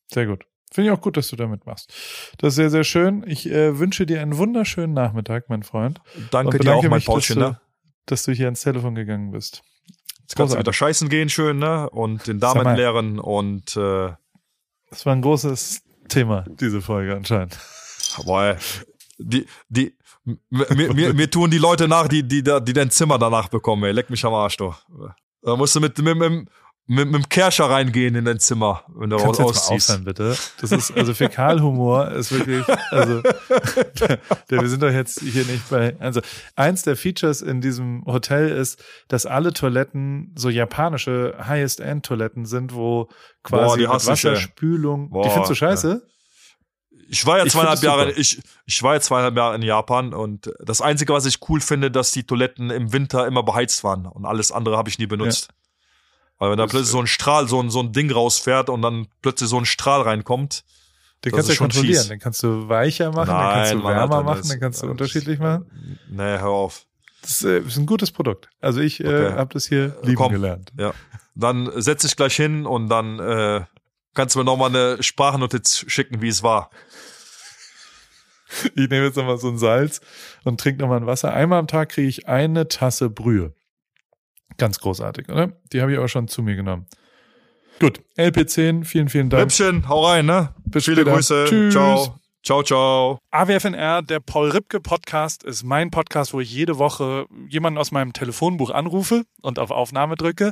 Sehr gut. Finde ich auch gut, dass du damit machst. Das ist sehr, sehr schön. Ich äh, wünsche dir einen wunderschönen Nachmittag, mein Freund. Danke dir auch, mein mich, Paulchen. dass, du, Ne? dass du hier ans Telefon gegangen bist. Jetzt kannst du wieder scheißen gehen, schön, ne? Und den Damen mal. lehren und äh, Das war ein großes Thema, diese Folge anscheinend. boah, die, die, mir, mir, mir tun die Leute nach, die, die, die dein Zimmer danach bekommen, ey. Leck mich am Arsch, du. Da musst du mit, mit, mit, mit, mit dem Kerscher reingehen in dein Zimmer, wenn du Kannst du jetzt aufhören, bitte? Das ist, also Fäkalhumor ist wirklich, also, der, wir sind doch jetzt hier nicht bei, also, eins der Features in diesem Hotel ist, dass alle Toiletten so japanische Highest-End-Toiletten sind, wo quasi Boah, die. Wasserspülung, die Boah, findest du scheiße? Ich war ja zweieinhalb Jahre, ich, ich war ja zweieinhalb Jahre in Japan und das Einzige, was ich cool finde, dass die Toiletten im Winter immer beheizt waren und alles andere habe ich nie benutzt. Weil wenn da plötzlich so ein Strahl, so ein, so ein Ding rausfährt und dann plötzlich so ein Strahl reinkommt. Den kannst du ja schon kontrollieren. fies. Den kannst du weicher machen, den kannst du wärmer Alter, machen, den kannst du das- unterschiedlich machen. Nee, hör auf. Das ist, äh, ist ein gutes Produkt. Also ich äh, Okay. habe das hier lieben Komm. gelernt. Ja. Dann setz dich gleich hin und dann äh, kannst du mir nochmal eine Sprachnotiz schicken, wie es war. Ich nehme jetzt nochmal so ein Salz und trinke nochmal ein Wasser. Einmal am Tag kriege ich eine Tasse Brühe. Ganz großartig, oder? Die habe ich aber schon zu mir genommen. Gut, LP10, vielen, vielen Dank. Rippchen, hau rein, ne? Bis Viele später. Grüße. Tschüss. Ciao. Ciao, ciao. AWFNR, der Paul Ripke Podcast, ist mein Podcast, wo ich jede Woche jemanden aus meinem Telefonbuch anrufe und auf Aufnahme drücke.